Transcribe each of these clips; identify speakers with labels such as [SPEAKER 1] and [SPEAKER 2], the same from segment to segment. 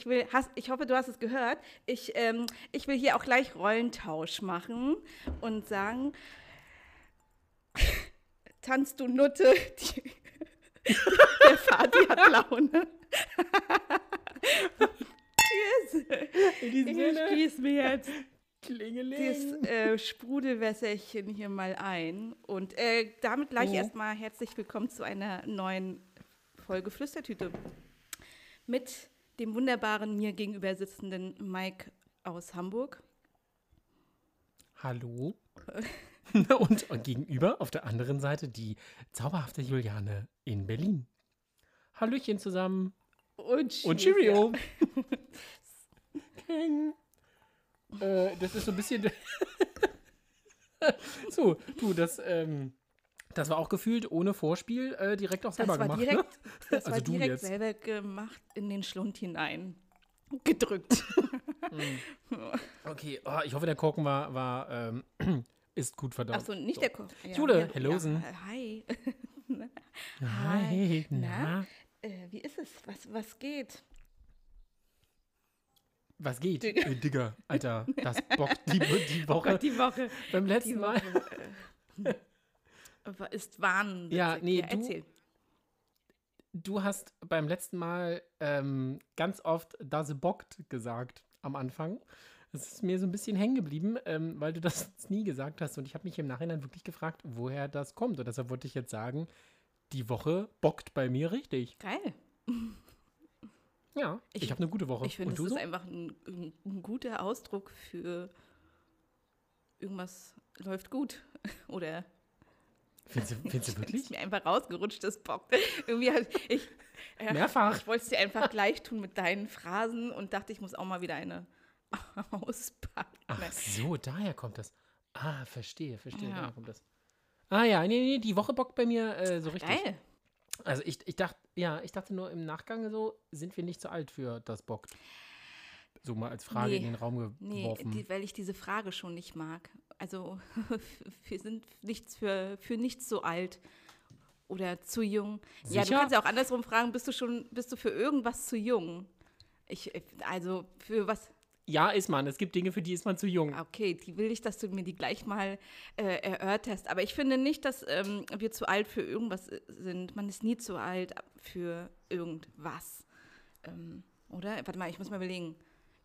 [SPEAKER 1] Ich will, hast, ich hoffe, du hast es gehört. Ich, ähm, ich will hier auch gleich Rollentausch machen und sagen, tanzt du Nutte, die, der Vati hat Laune. Cheers.
[SPEAKER 2] In diesem
[SPEAKER 1] Ich
[SPEAKER 2] Sinne,
[SPEAKER 1] gieße mir jetzt das
[SPEAKER 2] Klingeling.
[SPEAKER 1] äh, Sprudelwässerchen hier mal ein. Und äh, damit gleich
[SPEAKER 2] Oh.
[SPEAKER 1] erstmal herzlich willkommen zu einer neuen Folge Flüstertüte. Mit dem wunderbaren mir gegenüber sitzenden Mike aus Hamburg.
[SPEAKER 2] Hallo. und, gegenüber auf der anderen Seite die zauberhafte Juliane in Berlin. Hallöchen zusammen.
[SPEAKER 1] Und,
[SPEAKER 2] Und Cheerio. King. Äh, das ist so ein bisschen. so, du, das, ähm, das war auch gefühlt ohne Vorspiel äh, direkt auch
[SPEAKER 1] Das
[SPEAKER 2] selber
[SPEAKER 1] war
[SPEAKER 2] gemacht.
[SPEAKER 1] direkt, das
[SPEAKER 2] Also
[SPEAKER 1] war
[SPEAKER 2] du
[SPEAKER 1] direkt
[SPEAKER 2] jetzt.
[SPEAKER 1] selber gemacht in den Schlund hinein. Gedrückt.
[SPEAKER 2] ne? Okay, oh, ich hoffe, der Korken war, war ähm, ist gut verdaut.
[SPEAKER 1] Achso, nicht der Koch. Ja,
[SPEAKER 2] Jule,
[SPEAKER 1] ja,
[SPEAKER 2] hellosen.
[SPEAKER 1] Ja, hi.
[SPEAKER 2] Hi,
[SPEAKER 1] Na?
[SPEAKER 2] na,
[SPEAKER 1] Äh, wie ist es? Was, was geht?
[SPEAKER 2] was geht?
[SPEAKER 1] Digga.
[SPEAKER 2] Äh, Digga, Alter, das bockt die, die Woche.
[SPEAKER 1] die Woche.
[SPEAKER 2] Beim letzten
[SPEAKER 1] Die
[SPEAKER 2] Mal.
[SPEAKER 1] Woche äh, ist Wahnsinn.
[SPEAKER 2] Ja, nee, du-
[SPEAKER 1] erzähl.
[SPEAKER 2] Du hast beim letzten Mal ähm, ganz oft das bockt gesagt am Anfang. Das ist mir so ein bisschen hängen geblieben, ähm, weil du das nie gesagt hast. Und ich habe mich im Nachhinein wirklich gefragt, woher das kommt. Und deshalb wollte ich jetzt sagen, die Woche bockt bei mir richtig.
[SPEAKER 1] Geil.
[SPEAKER 2] Ja, ich,
[SPEAKER 1] Ich-
[SPEAKER 2] habe eine gute Woche.
[SPEAKER 1] Ich finde, das
[SPEAKER 2] du
[SPEAKER 1] ist
[SPEAKER 2] so?
[SPEAKER 1] einfach ein, ein, ein guter Ausdruck für irgendwas läuft gut. Oder
[SPEAKER 2] Findest du, findest du
[SPEAKER 1] ist
[SPEAKER 2] wirklich?
[SPEAKER 1] mir einfach rausgerutscht, das Bock. Irgendwie halt, ich, ja,
[SPEAKER 2] Mehrfach.
[SPEAKER 1] ich wollte es dir einfach gleich tun mit deinen Phrasen und dachte, ich muss auch mal wieder eine auspacken.
[SPEAKER 2] Ach so, daher kommt das. Ah, verstehe, verstehe,
[SPEAKER 1] Ja.
[SPEAKER 2] daher kommt das. Ah ja, nee, nee, die Woche bockt bei mir äh, so richtig.
[SPEAKER 1] Geil.
[SPEAKER 2] Also ich, ich dachte, ja, ich dachte nur im Nachgang so, sind wir nicht zu alt für das bockt. So mal als Frage
[SPEAKER 1] Nee.
[SPEAKER 2] in den Raum
[SPEAKER 1] Nee,
[SPEAKER 2] geworfen.
[SPEAKER 1] die, weil ich diese Frage schon nicht mag. Also wir sind nichts für, für nichts so alt oder zu jung. Ja, du
[SPEAKER 2] Sicher?
[SPEAKER 1] kannst ja auch andersrum fragen, bist du schon, bist du für irgendwas zu jung? Ich, also für was,
[SPEAKER 2] ja, ist man. Es gibt Dinge, für die ist man zu jung.
[SPEAKER 1] okay, die will ich, dass du mir die gleich mal äh, erörterst. Aber ich finde nicht, dass ähm, wir zu alt für irgendwas äh, sind. Man ist nie zu alt für irgendwas. Ähm, oder? Warte mal, ich muss mal überlegen.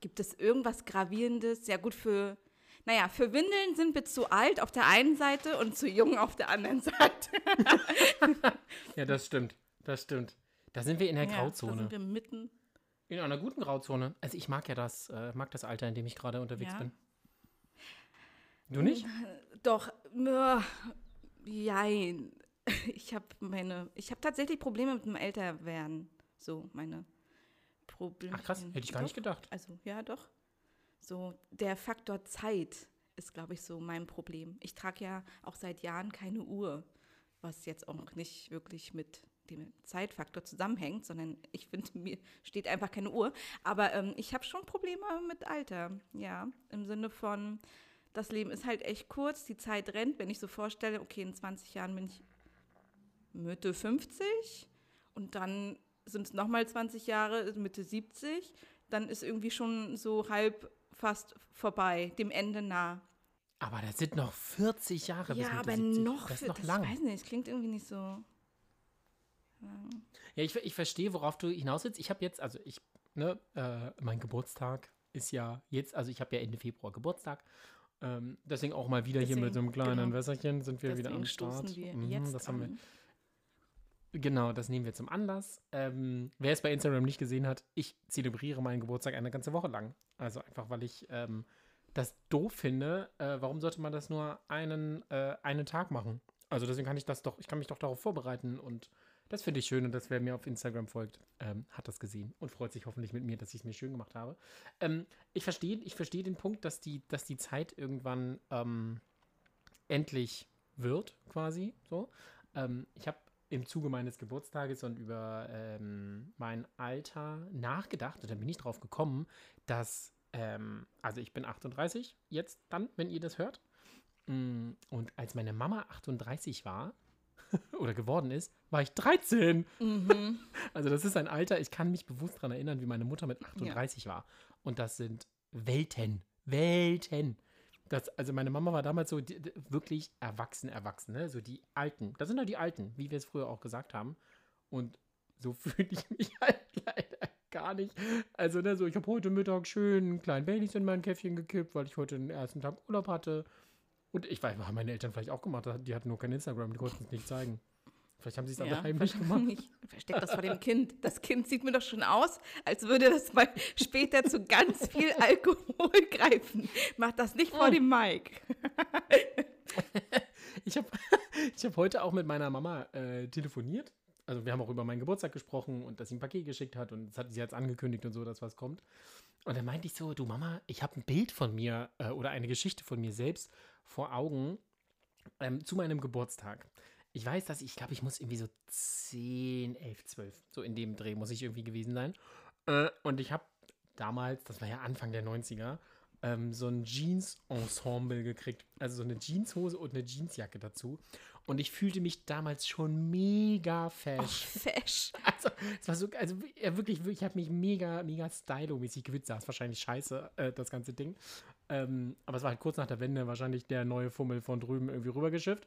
[SPEAKER 1] Gibt es irgendwas Gravierendes? Ja, gut, für. Naja, für Windeln sind wir zu alt auf der einen Seite und zu jung auf der anderen Seite.
[SPEAKER 2] Ja, das stimmt. Das stimmt. Da sind wir in der
[SPEAKER 1] Ja, da
[SPEAKER 2] Grauzone.
[SPEAKER 1] sind wir mitten.
[SPEAKER 2] in einer guten Grauzone. Also ich mag ja das, äh, mag das Alter, in dem ich gerade unterwegs
[SPEAKER 1] Ja.
[SPEAKER 2] bin. Du nicht?
[SPEAKER 1] Doch, äh, jein. Ich habe meine, ich habe tatsächlich Probleme mit dem Älterwerden. So, meine Probleme.
[SPEAKER 2] Ach krass, hätte ich gar nicht gedacht.
[SPEAKER 1] Also, ja, doch. So, der Faktor Zeit ist, glaube ich, so mein Problem. Ich trage ja auch seit Jahren keine Uhr, was jetzt auch nicht wirklich mit dem Zeitfaktor zusammenhängt, sondern ich finde, mir steht einfach keine Uhr. Aber ähm, ich habe schon Probleme mit Alter, ja. Im Sinne von, das Leben ist halt echt kurz, die Zeit rennt. Wenn ich so vorstelle, okay, in 20 Jahren bin ich Mitte 50 und dann sind es nochmal 20 Jahre, Mitte 70, dann ist irgendwie schon so halb fast vorbei, dem Ende nah.
[SPEAKER 2] Aber das sind noch 40 Jahre bis
[SPEAKER 1] ja,
[SPEAKER 2] Mitte
[SPEAKER 1] aber
[SPEAKER 2] 70.
[SPEAKER 1] noch,
[SPEAKER 2] Das ist noch
[SPEAKER 1] das
[SPEAKER 2] lang.
[SPEAKER 1] weiß nicht, das klingt irgendwie nicht so.
[SPEAKER 2] Ja, ich, ich verstehe, worauf du hinaus willst. Ich habe jetzt, also ich, ne, äh, mein Geburtstag ist ja jetzt, also ich habe ja Ende Februar Geburtstag. Ähm, deswegen auch mal wieder hier mit so einem
[SPEAKER 1] Deswegen,
[SPEAKER 2] kleinen
[SPEAKER 1] genau.
[SPEAKER 2] Wässerchen sind wir wieder
[SPEAKER 1] Deswegen
[SPEAKER 2] am Start.
[SPEAKER 1] wir
[SPEAKER 2] Mhm,
[SPEAKER 1] jetzt
[SPEAKER 2] das haben wir,
[SPEAKER 1] an.
[SPEAKER 2] Genau, das nehmen wir zum Anlass. Ähm, wer es bei Instagram nicht gesehen hat, ich zelebriere meinen Geburtstag eine ganze Woche lang. Also einfach, weil ich ähm, das doof finde. Äh, warum sollte man das nur einen, äh, einen Tag machen? Also deswegen kann ich das doch, ich kann mich doch darauf vorbereiten und das finde ich schön und das, wer mir auf Instagram folgt, ähm, hat das gesehen und freut sich hoffentlich mit mir, dass ich es mir schön gemacht habe. Ähm, ich verstehe ich verstehe den Punkt, dass die, dass die Zeit irgendwann ähm, endlich wird, quasi so. Ähm, ich habe im Zuge meines Geburtstages und über ähm, mein Alter nachgedacht und dann bin ich drauf gekommen, dass, ähm, also ich bin 38 jetzt dann, wenn ihr das hört. Mm, Und als meine Mama 38 war, oder geworden ist, war ich 13.
[SPEAKER 1] Mhm.
[SPEAKER 2] Also das ist ein Alter, ich kann mich bewusst daran erinnern, wie meine Mutter mit 38 war. Und das sind Welten. Welten. Das, also meine Mama war damals so die, wirklich erwachsen, erwachsen, ne? So die Alten. Das sind halt die Alten, wie wir es früher auch gesagt haben. Und so fühle ich mich halt leider gar nicht. Also, ne, so, ich habe heute Mittag schön einen kleinen Baileys in mein Käffchen gekippt, weil ich heute den ersten Tag Urlaub hatte. Und ich weiß, haben meine Eltern vielleicht auch gemacht, die hatten nur kein Instagram, die konnten es nicht zeigen. Vielleicht haben sie es dann
[SPEAKER 1] Ja,
[SPEAKER 2] daheim nicht gemacht.
[SPEAKER 1] Ich versteck das vor dem Kind. Das Kind sieht mir doch schon aus, als würde das mal später zu ganz viel Alkohol greifen. Mach das nicht vor
[SPEAKER 2] Oh.
[SPEAKER 1] dem Mike.
[SPEAKER 2] Ich habe ich hab heute auch mit meiner Mama äh, telefoniert. Also wir haben auch über meinen Geburtstag gesprochen und dass sie ein Paket geschickt hat und das hat sie jetzt angekündigt und so, dass was kommt. Und dann meinte ich so, du Mama, ich habe ein Bild von mir äh, oder eine Geschichte von mir selbst vor Augen ähm, zu meinem Geburtstag. Ich weiß, dass ich glaube, ich muss irgendwie so 10, 11, 12, so in dem Dreh muss ich irgendwie gewesen sein. Äh, und ich habe damals, das war ja Anfang der 90er, ähm, so ein Jeans-Ensemble gekriegt. Also so eine Jeanshose und eine Jeansjacke dazu. Und ich fühlte mich damals schon mega
[SPEAKER 1] Oh,
[SPEAKER 2] fesch.
[SPEAKER 1] fesch.
[SPEAKER 2] Also, es war so, also ja, wirklich, ich habe mich mega, mega stylo-mäßig gewitzt. Das ist wahrscheinlich scheiße, äh, das ganze Ding. Ähm, aber es war halt kurz nach der Wende wahrscheinlich der neue Fummel von drüben irgendwie rübergeschifft.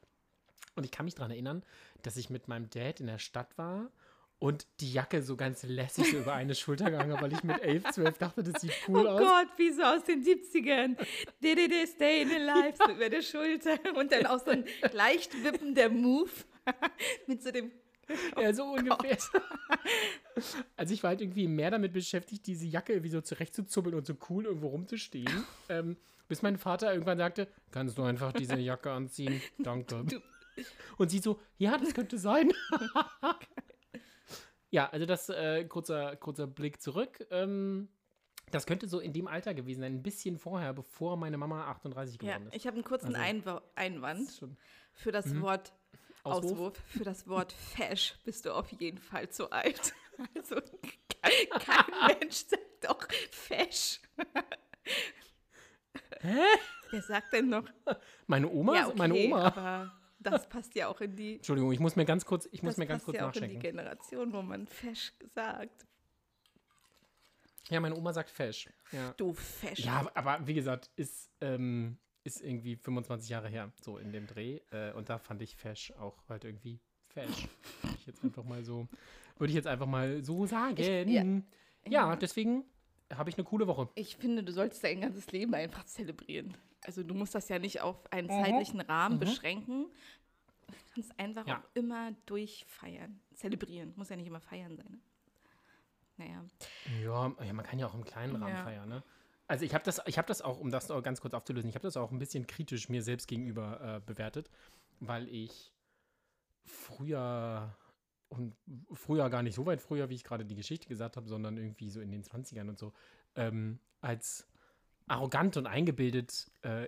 [SPEAKER 2] Und ich kann mich daran erinnern, dass ich mit meinem Dad in der Stadt war und die Jacke so ganz lässig über eine Schulter gegangen habe, weil ich mit 11, 12 dachte, das sieht cool
[SPEAKER 1] Oh
[SPEAKER 2] aus.
[SPEAKER 1] Gott, wie so aus den 70ern. DDD, stay in alive, so über der Schulter. Und dann auch so ein leicht wippender Move mit so dem
[SPEAKER 2] Ja, so ungefähr. Also ich war halt irgendwie mehr damit beschäftigt, diese Jacke irgendwie so zurechtzuzuppeln und so cool irgendwo rumzustehen. ähm, bis mein Vater irgendwann sagte, kannst du einfach diese Jacke anziehen? Danke.
[SPEAKER 1] Du-
[SPEAKER 2] Und sie so, ja, das könnte sein. ja, also das äh, kurzer, kurzer Blick zurück. Ähm, das könnte so in dem Alter gewesen sein, ein bisschen vorher, bevor meine Mama 38
[SPEAKER 1] Ja,
[SPEAKER 2] geworden ist.
[SPEAKER 1] ich habe einen kurzen
[SPEAKER 2] Also-
[SPEAKER 1] Einwa
[SPEAKER 2] Das
[SPEAKER 1] Einwand für das
[SPEAKER 2] Mhm.
[SPEAKER 1] Wort
[SPEAKER 2] Auswurf.
[SPEAKER 1] Auswurf. Für das Wort fesch bist du auf jeden Fall zu alt. Also kein, Mensch sagt doch fesch.
[SPEAKER 2] Hä?
[SPEAKER 1] Wer sagt denn noch?
[SPEAKER 2] Meine Oma?
[SPEAKER 1] ja, okay,
[SPEAKER 2] meine Oma.
[SPEAKER 1] Das passt ja auch in die,
[SPEAKER 2] Entschuldigung, ich muss mir ganz kurz, ich muss
[SPEAKER 1] das
[SPEAKER 2] mir ganz kurz
[SPEAKER 1] ja auch in die. Generation, wo man fesch sagt.
[SPEAKER 2] Ja, meine Oma sagt fesch. Ja.
[SPEAKER 1] Du fesch.
[SPEAKER 2] Ja, aber- wie gesagt, ist, ähm, ist irgendwie 25 Jahre her, so in dem Dreh. Äh, und da fand ich fesch auch halt irgendwie fesch. Würde ich jetzt einfach mal so, würde ich jetzt einfach mal so sagen.
[SPEAKER 1] ja.
[SPEAKER 2] ja. deswegen habe ich eine coole Woche.
[SPEAKER 1] Ich finde, du solltest dein ganzes Leben einfach zelebrieren. Also du musst das ja nicht auf einen
[SPEAKER 2] Mhm.
[SPEAKER 1] zeitlichen Rahmen
[SPEAKER 2] Mhm.
[SPEAKER 1] beschränken. Du kannst einfach
[SPEAKER 2] Ja.
[SPEAKER 1] auch immer durchfeiern. Zelebrieren. Muss ja nicht immer feiern sein. Ne? Naja.
[SPEAKER 2] Ja, ja, man kann ja auch im kleinen Rahmen
[SPEAKER 1] Ja.
[SPEAKER 2] feiern, ne? Also ich habe das, ich habe das auch, um das noch ganz kurz aufzulösen, ich habe das auch ein bisschen kritisch mir selbst gegenüber äh, bewertet, weil ich früher und früher gar nicht so weit früher, wie ich gerade die Geschichte gesagt habe, sondern irgendwie so in den 20ern und so, ähm, als arrogant und eingebildet äh,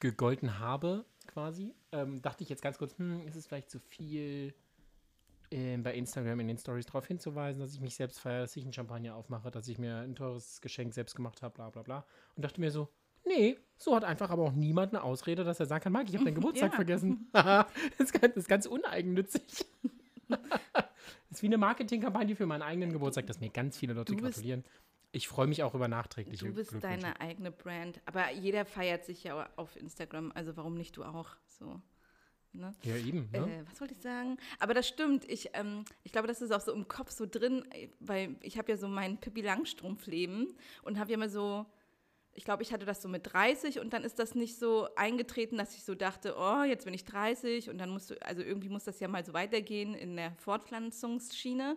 [SPEAKER 2] gegolten habe, quasi, ähm, dachte ich jetzt ganz kurz, hm, ist es vielleicht zu viel, ähm, bei Instagram in den Stories darauf hinzuweisen, dass ich mich selbst feiere, dass ich einen Champagner aufmache, dass ich mir ein teures Geschenk selbst gemacht habe, bla bla bla. Und dachte mir so, nee, so hat einfach aber auch niemand eine Ausrede, dass er sagen kann, Mike, ich habe deinen Geburtstag
[SPEAKER 1] Ja.
[SPEAKER 2] vergessen. Haha, das, ist ganz, das ist ganz uneigennützig. Das ist wie eine Marketingkampagne für meinen eigenen Geburtstag, dass mir ganz viele Leute gratulieren. Ich freue mich auch über nachträgliche
[SPEAKER 1] Du bist deine eigene Brand. Aber jeder feiert sich ja auf Instagram. Also warum nicht du auch? So. Ne?
[SPEAKER 2] Ja, eben. Ne?
[SPEAKER 1] Äh, was wollte ich sagen? Aber das stimmt. Ich, ähm, ich glaube, das ist auch so im Kopf so drin, weil ich habe ja so mein Pippi Langstrumpf-Leben und habe ja immer so, ich glaube, ich hatte das so mit 30 und dann ist das nicht so eingetreten, dass ich so dachte, oh, jetzt bin ich 30 und dann musst du, also irgendwie muss das ja mal so weitergehen in der Fortpflanzungsschiene.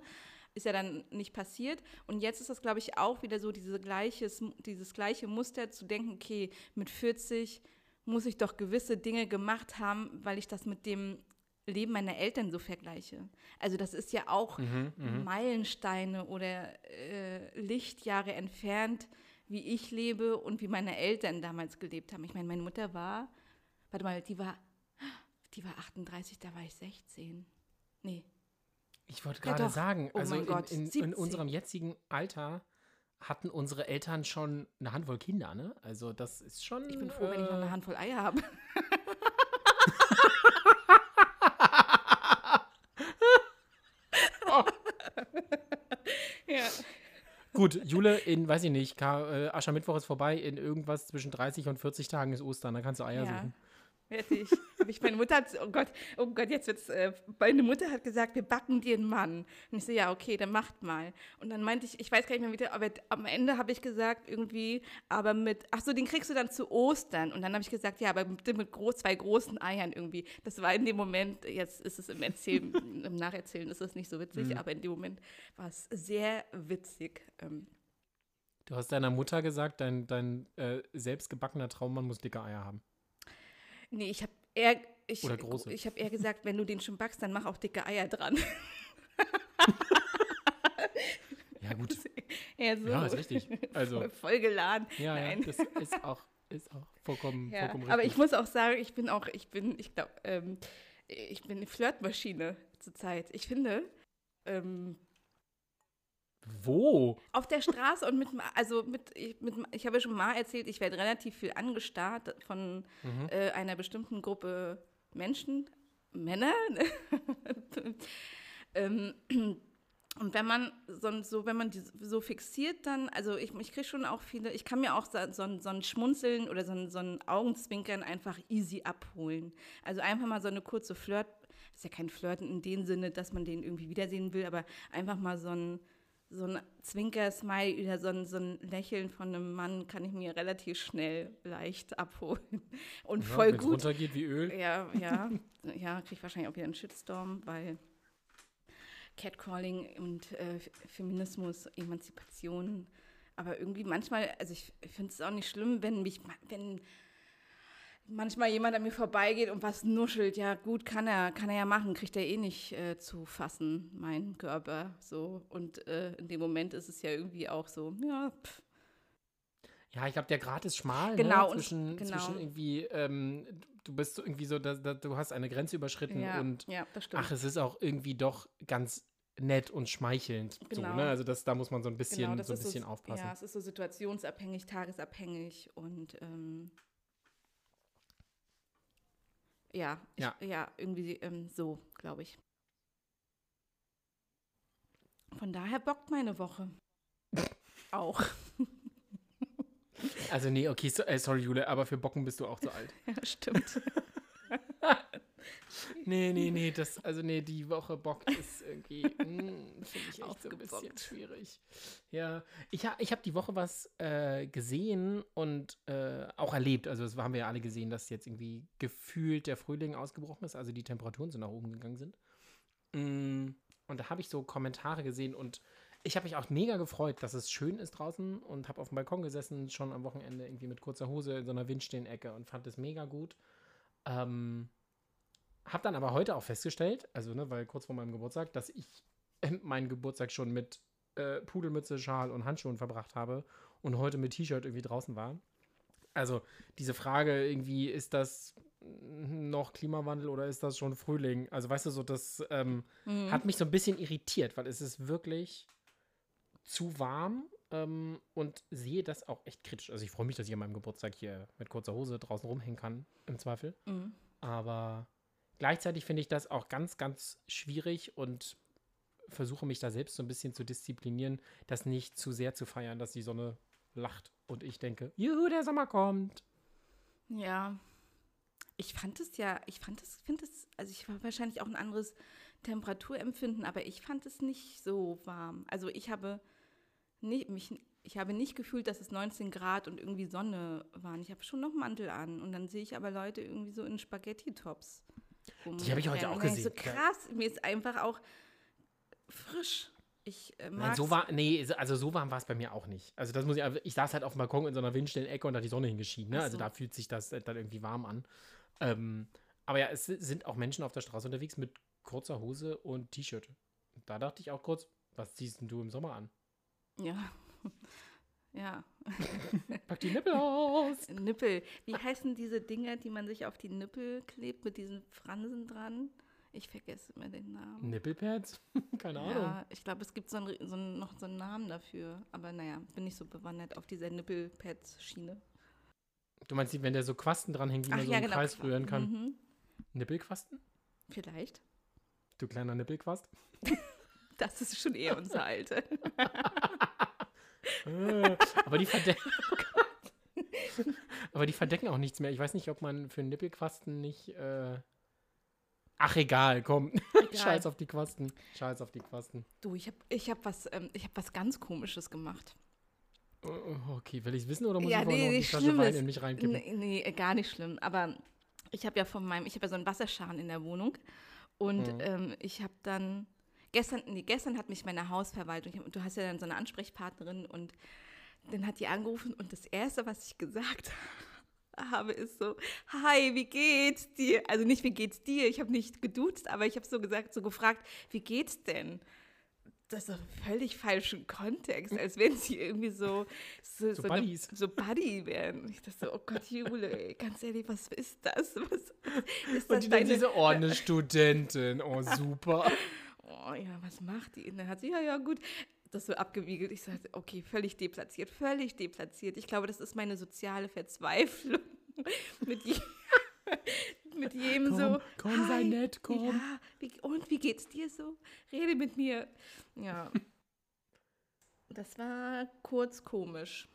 [SPEAKER 1] Ist ja dann nicht passiert. Und jetzt ist das, glaube ich, auch wieder so diese gleiches, dieses gleiche Muster zu denken, okay, mit 40 muss ich doch gewisse Dinge gemacht haben, weil ich das mit dem Leben meiner Eltern so vergleiche. Also das ist ja auch
[SPEAKER 2] Mhm, mhm.
[SPEAKER 1] Meilensteine oder äh, Lichtjahre entfernt, wie ich lebe und wie meine Eltern damals gelebt haben. Ich meine, meine Mutter war, warte mal, die war, die war 38, da war ich 16. Nee,
[SPEAKER 2] Ich wollte
[SPEAKER 1] Ja,
[SPEAKER 2] gerade
[SPEAKER 1] doch.
[SPEAKER 2] sagen,
[SPEAKER 1] Oh
[SPEAKER 2] also
[SPEAKER 1] mein Gott,
[SPEAKER 2] in, in, in
[SPEAKER 1] 70.
[SPEAKER 2] unserem jetzigen Alter hatten unsere Eltern schon eine Handvoll Kinder, ne? Also das ist schon.
[SPEAKER 1] ich bin froh, wenn ich noch
[SPEAKER 2] äh,
[SPEAKER 1] eine Handvoll Eier habe. Ja.
[SPEAKER 2] Gut, Jule, in, weiß ich nicht, äh, Aschermittwoch ist vorbei, in irgendwas zwischen 30 und 40 Tagen ist Ostern, da kannst du Eier
[SPEAKER 1] Ja.
[SPEAKER 2] suchen.
[SPEAKER 1] Hätte ich. Hab ich meine Mutter hat, oh Gott, oh Gott, jetzt wird's, äh, meine Mutter hat gesagt, wir backen dir einen Mann. Und ich so, ja, okay, dann macht mal. Und dann meinte ich, ich weiß gar nicht mehr wieder, aber am Ende habe ich gesagt, irgendwie, aber mit, ach so, den kriegst du dann zu Ostern. Und dann habe ich gesagt, ja, aber mit, mit groß, zwei großen Eiern irgendwie. Das war in dem Moment, jetzt ist es im Erzählen, im Nacherzählen ist es nicht so witzig,
[SPEAKER 2] Mhm.
[SPEAKER 1] aber in dem Moment war es sehr witzig. Ähm,
[SPEAKER 2] Du hast deiner Mutter gesagt, dein, dein äh, selbstgebackener Traummann muss dicke Eier haben.
[SPEAKER 1] Nee, ich habe eher, ich,
[SPEAKER 2] Oder große.
[SPEAKER 1] ich habe eher gesagt, wenn du den schon backst, dann mach auch dicke Eier dran.
[SPEAKER 2] Ja, gut.
[SPEAKER 1] Ja, so.
[SPEAKER 2] Ja, ist richtig. Also,
[SPEAKER 1] voll, voll geladen.
[SPEAKER 2] ja, ja,
[SPEAKER 1] Nein.
[SPEAKER 2] das ist auch, ist auch vollkommen,
[SPEAKER 1] Ja,
[SPEAKER 2] vollkommen richtig.
[SPEAKER 1] aber ich muss auch sagen, ich bin auch, ich bin, ich glaube, ähm, ich bin eine Flirtmaschine zurzeit. Ich finde, ähm,
[SPEAKER 2] Wo?
[SPEAKER 1] auf der Straße und mit, also mit, ich, mit, ich habe ja schon mal erzählt, ich werde relativ viel angestarrt von
[SPEAKER 2] Mhm.
[SPEAKER 1] äh, einer bestimmten Gruppe Menschen, Männer. ähm, und wenn man so, so wenn man die so fixiert, dann, also ich, ich kriege schon auch viele, ich kann mir auch so, so, ein- so ein Schmunzeln oder so ein, so ein Augenzwinkern einfach easy abholen. Also einfach mal so eine kurze Flirt, ist ja kein Flirten in dem Sinne, dass man den irgendwie wiedersehen will, aber einfach mal so ein, so ein Zwinker-Smile oder so ein, so ein Lächeln von einem Mann kann ich mir relativ schnell leicht abholen. Und
[SPEAKER 2] Ja,
[SPEAKER 1] voll gut.
[SPEAKER 2] runtergeht wie Öl.
[SPEAKER 1] Ja, ja, ja, kriege ich wahrscheinlich auch wieder einen Shitstorm, weil Catcalling und äh, Feminismus, Emanzipation, aber irgendwie manchmal, also ich, finde es auch nicht schlimm, wenn mich, wenn manchmal jemand an mir vorbeigeht und was nuschelt, ja gut, kann er, kann er ja machen, kriegt er eh nicht äh, zu fassen, mein Körper, so und äh, in dem Moment ist es ja irgendwie auch so, ja, pff,
[SPEAKER 2] Ja, ich glaube, der Grad ist schmal,
[SPEAKER 1] Genau,
[SPEAKER 2] ne?
[SPEAKER 1] und-
[SPEAKER 2] Zwischen,
[SPEAKER 1] genau.
[SPEAKER 2] zwischen irgendwie, ähm, du bist so irgendwie so, da, da, du hast eine Grenze überschritten
[SPEAKER 1] ja,
[SPEAKER 2] und
[SPEAKER 1] ja, das stimmt.
[SPEAKER 2] ach, es ist auch irgendwie doch ganz nett und schmeichelnd. So,
[SPEAKER 1] Genau.
[SPEAKER 2] ne? Also das, da muss man so ein bisschen,
[SPEAKER 1] Genau,
[SPEAKER 2] so ein bisschen aufpassen.
[SPEAKER 1] Ja, es ist so situationsabhängig, tagesabhängig und ähm, ja, ich,
[SPEAKER 2] Ja.
[SPEAKER 1] ja. irgendwie ähm, so, glaube ich. Von daher bockt meine Woche. Auch.
[SPEAKER 2] Also nee, okay, so, äh, sorry Jule, aber für Bocken bist du auch zu alt.
[SPEAKER 1] Ja, stimmt.
[SPEAKER 2] Nee, nee, nee, das, also nee, die Woche Bock ist irgendwie, mm, finde ich echt so ein bisschen schwierig. Ja, ich, ha, ich habe die Woche was äh, gesehen und äh, auch erlebt. Also das haben wir ja alle gesehen, dass jetzt irgendwie gefühlt der Frühling ausgebrochen ist, also die Temperaturen so nach oben gegangen sind. Mm, und da habe ich so Kommentare gesehen und ich habe mich auch mega gefreut, dass es schön ist draußen und habe auf dem Balkon gesessen, schon am Wochenende irgendwie mit kurzer Hose in so einer Windstehenecke und fand es mega gut. Ähm, hab dann aber heute auch festgestellt, also ne, weil kurz vor meinem Geburtstag, dass ich äh, meinen Geburtstag schon mit äh, Pudelmütze, Schal und Handschuhen verbracht habe und heute mit T-Shirt irgendwie draußen war. Also diese Frage irgendwie, ist das noch Klimawandel oder ist das schon Frühling? Also weißt du, so das ähm,
[SPEAKER 1] Mhm.
[SPEAKER 2] hat mich so ein bisschen irritiert, weil es ist wirklich zu warm ähm, und sehe das auch echt kritisch. Also ich freue mich, dass ich an meinem Geburtstag hier mit kurzer Hose draußen rumhängen kann, im Zweifel.
[SPEAKER 1] Mhm.
[SPEAKER 2] Aber gleichzeitig finde ich das auch ganz, ganz schwierig und versuche mich da selbst so ein bisschen zu disziplinieren, das nicht zu sehr zu feiern, dass die Sonne lacht und ich denke, juhu, der Sommer kommt.
[SPEAKER 1] Ja. Ich fand es ja, ich fand es, finde es, also ich war wahrscheinlich auch ein anderes Temperaturempfinden, aber ich fand es nicht so warm. Also ich habe nicht, mich, ich habe nicht gefühlt, dass es 19 Grad und irgendwie Sonne waren. Ich habe schon noch Mantel an und dann sehe ich aber Leute irgendwie so in Spaghetti-Tops.
[SPEAKER 2] Die habe ich heute
[SPEAKER 1] rumrennen.
[SPEAKER 2] auch gesehen,
[SPEAKER 1] So krass, mir ist einfach auch frisch. Ich äh,
[SPEAKER 2] Nein, so war, nee, also so warm war es bei mir auch nicht. Also das muss ich, ich saß halt auf dem Balkon in so einer windstillen Ecke und da hat die Sonne hingeschieden. Ne? Also
[SPEAKER 1] so.
[SPEAKER 2] da fühlt sich das äh, dann irgendwie warm an. Ähm, aber ja, es sind auch Menschen auf der Straße unterwegs mit kurzer Hose und T-Shirt. Da dachte ich auch kurz, was ziehst denn du im Sommer an?
[SPEAKER 1] Ja. Ja.
[SPEAKER 2] Pack die Nippel aus!
[SPEAKER 1] Nippel. Wie heißen diese Dinger, die man sich auf die Nippel klebt mit diesen Fransen dran? Ich vergesse immer den Namen.
[SPEAKER 2] Nippelpads? Keine Ahnung.
[SPEAKER 1] Ja, ich glaube, es gibt so einen, so einen, noch so einen Namen dafür. Aber naja, bin nicht so bewandert auf dieser Nippelpads-Schiene.
[SPEAKER 2] Du meinst, wenn der so Quasten dranhängt, die man so im Kreis rühren kann?
[SPEAKER 1] Mhm.
[SPEAKER 2] Nippelquasten?
[SPEAKER 1] Vielleicht.
[SPEAKER 2] Du kleiner Nippelquast?
[SPEAKER 1] Das ist schon eher unser Alter.
[SPEAKER 2] Äh, aber die verdecken. aber die verdecken auch nichts mehr. Ich weiß nicht, ob man für Nippelquasten nicht. Äh Ach, egal, komm. Egal. Scheiß auf die Quasten. Scheiß auf die Quasten.
[SPEAKER 1] Du, ich habe ich hab was, ähm, hab was ganz Komisches gemacht.
[SPEAKER 2] Oh, okay, will ich es wissen oder muss
[SPEAKER 1] ja,
[SPEAKER 2] ich
[SPEAKER 1] nee,
[SPEAKER 2] noch eine Flasche Wein in mich reinkippen?
[SPEAKER 1] Nee, nee, gar nicht schlimm. Aber ich habe ja von meinem, ich habe ja so einen Wasserschahn in der Wohnung. Und mhm. ähm, ich habe dann, gestern, nee, gestern hat mich meine Hausverwaltung, du hast ja dann so eine Ansprechpartnerin und dann hat die angerufen und das Erste, was ich gesagt habe, ist so, hi, wie geht's dir? Also nicht, wie geht's dir? Ich habe nicht geduzt, aber ich habe so gesagt, so gefragt, wie geht's denn? das ist völlig falschen Kontext, als wenn sie irgendwie so
[SPEAKER 2] so, so, so, eine,
[SPEAKER 1] so Buddy wären. Ich dachte so, oh Gott, Jule, ganz ehrlich, was ist das? Was, ist
[SPEAKER 2] das Und die deine... diese ordne Studentin, oh super.
[SPEAKER 1] oh ja, was macht die? Und dann hat sie, ja, ja, gut, das so abgewiegelt. Ich sagte, okay, völlig deplatziert, völlig deplatziert. Ich glaube, das ist meine soziale Verzweiflung. mit, je mit jedem
[SPEAKER 2] komm,
[SPEAKER 1] so.
[SPEAKER 2] Komm, sei nett, komm.
[SPEAKER 1] Ja, wie, und wie geht's dir so? Rede mit mir. Ja. Das war kurz komisch.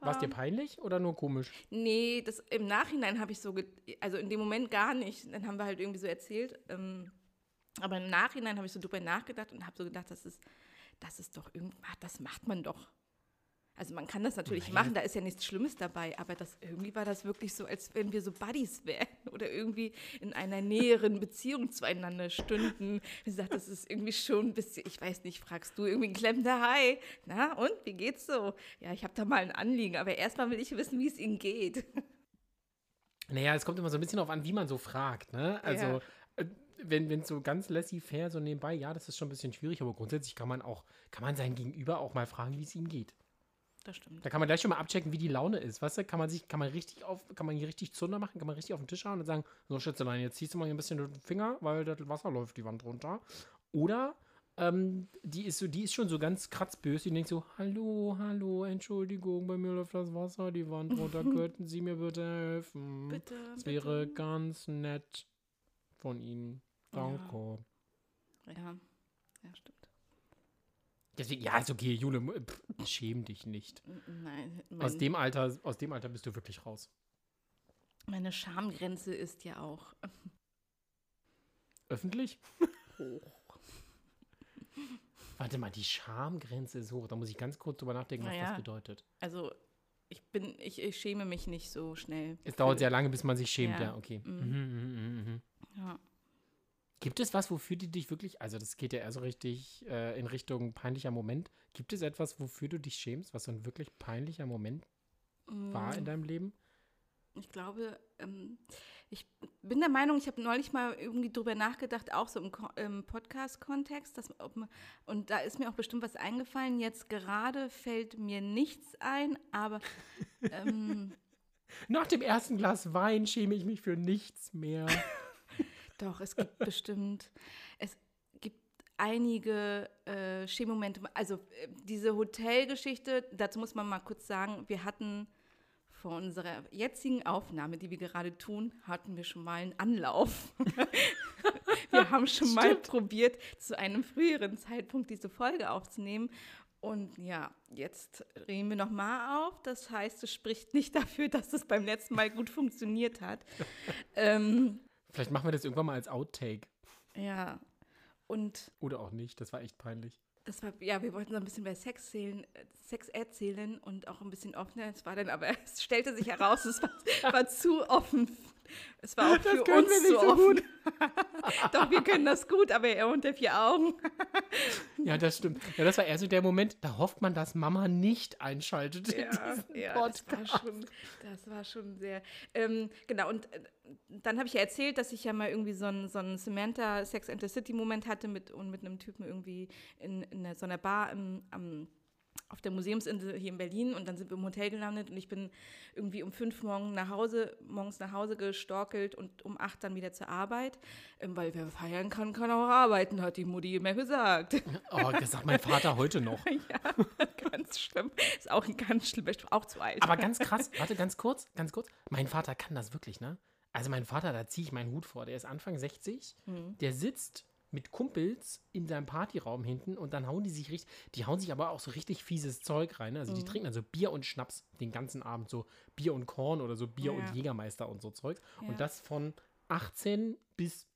[SPEAKER 2] War es dir peinlich oder nur komisch?
[SPEAKER 1] Nee, das, im Nachhinein habe ich so, also in dem Moment gar nicht. Dann haben wir halt irgendwie so erzählt. Ähm, aber im Nachhinein habe ich so drüber nachgedacht und habe so gedacht, das ist, das ist doch irgendwas, das macht man doch. Also man kann das natürlich Nein. machen, da ist ja nichts Schlimmes dabei, aber das, irgendwie war das wirklich so, als wenn wir so Buddies wären oder irgendwie in einer näheren Beziehung zueinander stünden. Wie gesagt, das ist irgendwie schon ein bisschen, ich weiß nicht, fragst du irgendwie ein klemmender Hi, na und, wie geht's so? Ja, ich habe da mal ein Anliegen, aber erstmal will ich wissen, wie es ihnen geht.
[SPEAKER 2] Naja, es kommt immer so ein bisschen darauf an, wie man so fragt, ne? Also, ja wenn es so ganz laissez-faire so nebenbei, ja, das ist schon ein bisschen schwierig, aber grundsätzlich kann man auch, kann man sein Gegenüber auch mal fragen, wie es ihm geht
[SPEAKER 1] das stimmt.
[SPEAKER 2] Da kann man gleich schon mal abchecken, wie die Laune ist. Weißt du, kann man sich, kann man richtig auf, kann man hier richtig Zunder machen, kann man richtig auf den Tisch hauen und sagen, so Schätzelein, jetzt ziehst du mal hier ein bisschen den Finger, weil das Wasser läuft die Wand runter. Oder ähm, die ist so, die ist schon so ganz kratzbös, die denkt so, hallo, hallo, Entschuldigung, bei mir läuft das Wasser die Wand runter, könnten Sie mir bitte helfen?
[SPEAKER 1] Bitte.
[SPEAKER 2] Das wäre ganz nett von Ihnen. Danke.
[SPEAKER 1] Ja, ja, ja stimmt.
[SPEAKER 2] Deswegen, ja, ist okay, Jule, pff, schäm dich nicht.
[SPEAKER 1] Nein.
[SPEAKER 2] Aus dem, Alter, aus dem Alter bist du wirklich raus.
[SPEAKER 1] Meine Schamgrenze ist ja auch.
[SPEAKER 2] Öffentlich? Hoch. Warte mal, die Schamgrenze ist hoch. Da muss ich ganz kurz drüber nachdenken, naja, was das bedeutet.
[SPEAKER 1] Also, ich bin, ich, ich, schäme mich nicht so schnell.
[SPEAKER 2] Es dauert sehr lange, bis man sich schämt, ja, ja okay.
[SPEAKER 1] Mhm. Mhm, mh, mh, mh. Ja.
[SPEAKER 2] Gibt es was, wofür du dich wirklich, also das geht ja eher so richtig äh, in Richtung peinlicher Moment. Gibt es etwas, wofür du dich schämst, was so ein wirklich peinlicher Moment mm. war in deinem Leben?
[SPEAKER 1] Ich glaube, ähm, ich bin der Meinung, ich habe neulich mal irgendwie drüber nachgedacht, auch so im, im Podcast-Kontext. Und da ist mir auch bestimmt was eingefallen. Jetzt gerade fällt mir nichts ein, aber. Ähm,
[SPEAKER 2] Nach dem ersten Glas Wein schäme ich mich für nichts mehr.
[SPEAKER 1] Doch, es gibt bestimmt, es gibt einige äh, Schemmomente. Also äh, diese Hotelgeschichte, dazu muss man mal kurz sagen, wir hatten vor unserer jetzigen Aufnahme, die wir gerade tun, hatten wir schon mal einen Anlauf. wir haben schon Stimmt. mal probiert, zu einem früheren Zeitpunkt diese Folge aufzunehmen. Und ja, jetzt reden wir nochmal auf. Das heißt, es spricht nicht dafür, dass es beim letzten Mal gut funktioniert hat. ähm,
[SPEAKER 2] Vielleicht machen wir das irgendwann mal als Outtake.
[SPEAKER 1] Ja. Und.
[SPEAKER 2] Oder auch nicht, das war echt peinlich.
[SPEAKER 1] Das war, ja, wir wollten so ein bisschen über Sex, erzählen, Sex erzählen und auch ein bisschen offener. Es war dann, aber es stellte sich heraus, es war, war zu offen es war auch das für uns wir nicht so, gut. Doch, wir können das gut, aber er unter vier Augen.
[SPEAKER 2] ja, das stimmt. Ja, das war eher so der Moment, da hofft man, dass Mama nicht einschaltet.
[SPEAKER 1] Ja, ja das, war schon, das war schon sehr. Ähm, genau, und äh, dann habe ich ja erzählt, dass ich ja mal irgendwie so einen, so einen Samantha Sex and the City Moment hatte mit, und mit einem Typen irgendwie in, in so einer Bar im, am auf der Museumsinsel hier in Berlin und dann sind wir im Hotel gelandet und ich bin irgendwie um fünf morgen nach Hause, morgens nach Hause gestorkelt und um acht dann wieder zur Arbeit, ähm, weil wer feiern kann, kann auch arbeiten, hat die Mutti immer gesagt.
[SPEAKER 2] Oh, das sagt mein Vater heute noch.
[SPEAKER 1] ja, ganz schlimm. Ist auch ganz schlimm, auch zu alt.
[SPEAKER 2] Aber ganz krass, warte, ganz kurz, ganz kurz. Mein Vater kann das wirklich, ne? Also mein Vater, da ziehe ich meinen Hut vor, der ist Anfang 60, mhm. der sitzt mit Kumpels in seinem Partyraum hinten und dann hauen die sich richtig, die hauen sich aber auch so richtig fieses Zeug rein. ne? Also die
[SPEAKER 1] Mhm.
[SPEAKER 2] trinken also Bier und Schnaps den ganzen Abend, so Bier und Korn oder so Bier
[SPEAKER 1] Ja.
[SPEAKER 2] und Jägermeister und so Zeug.
[SPEAKER 1] Ja.
[SPEAKER 2] Und das von 18 bis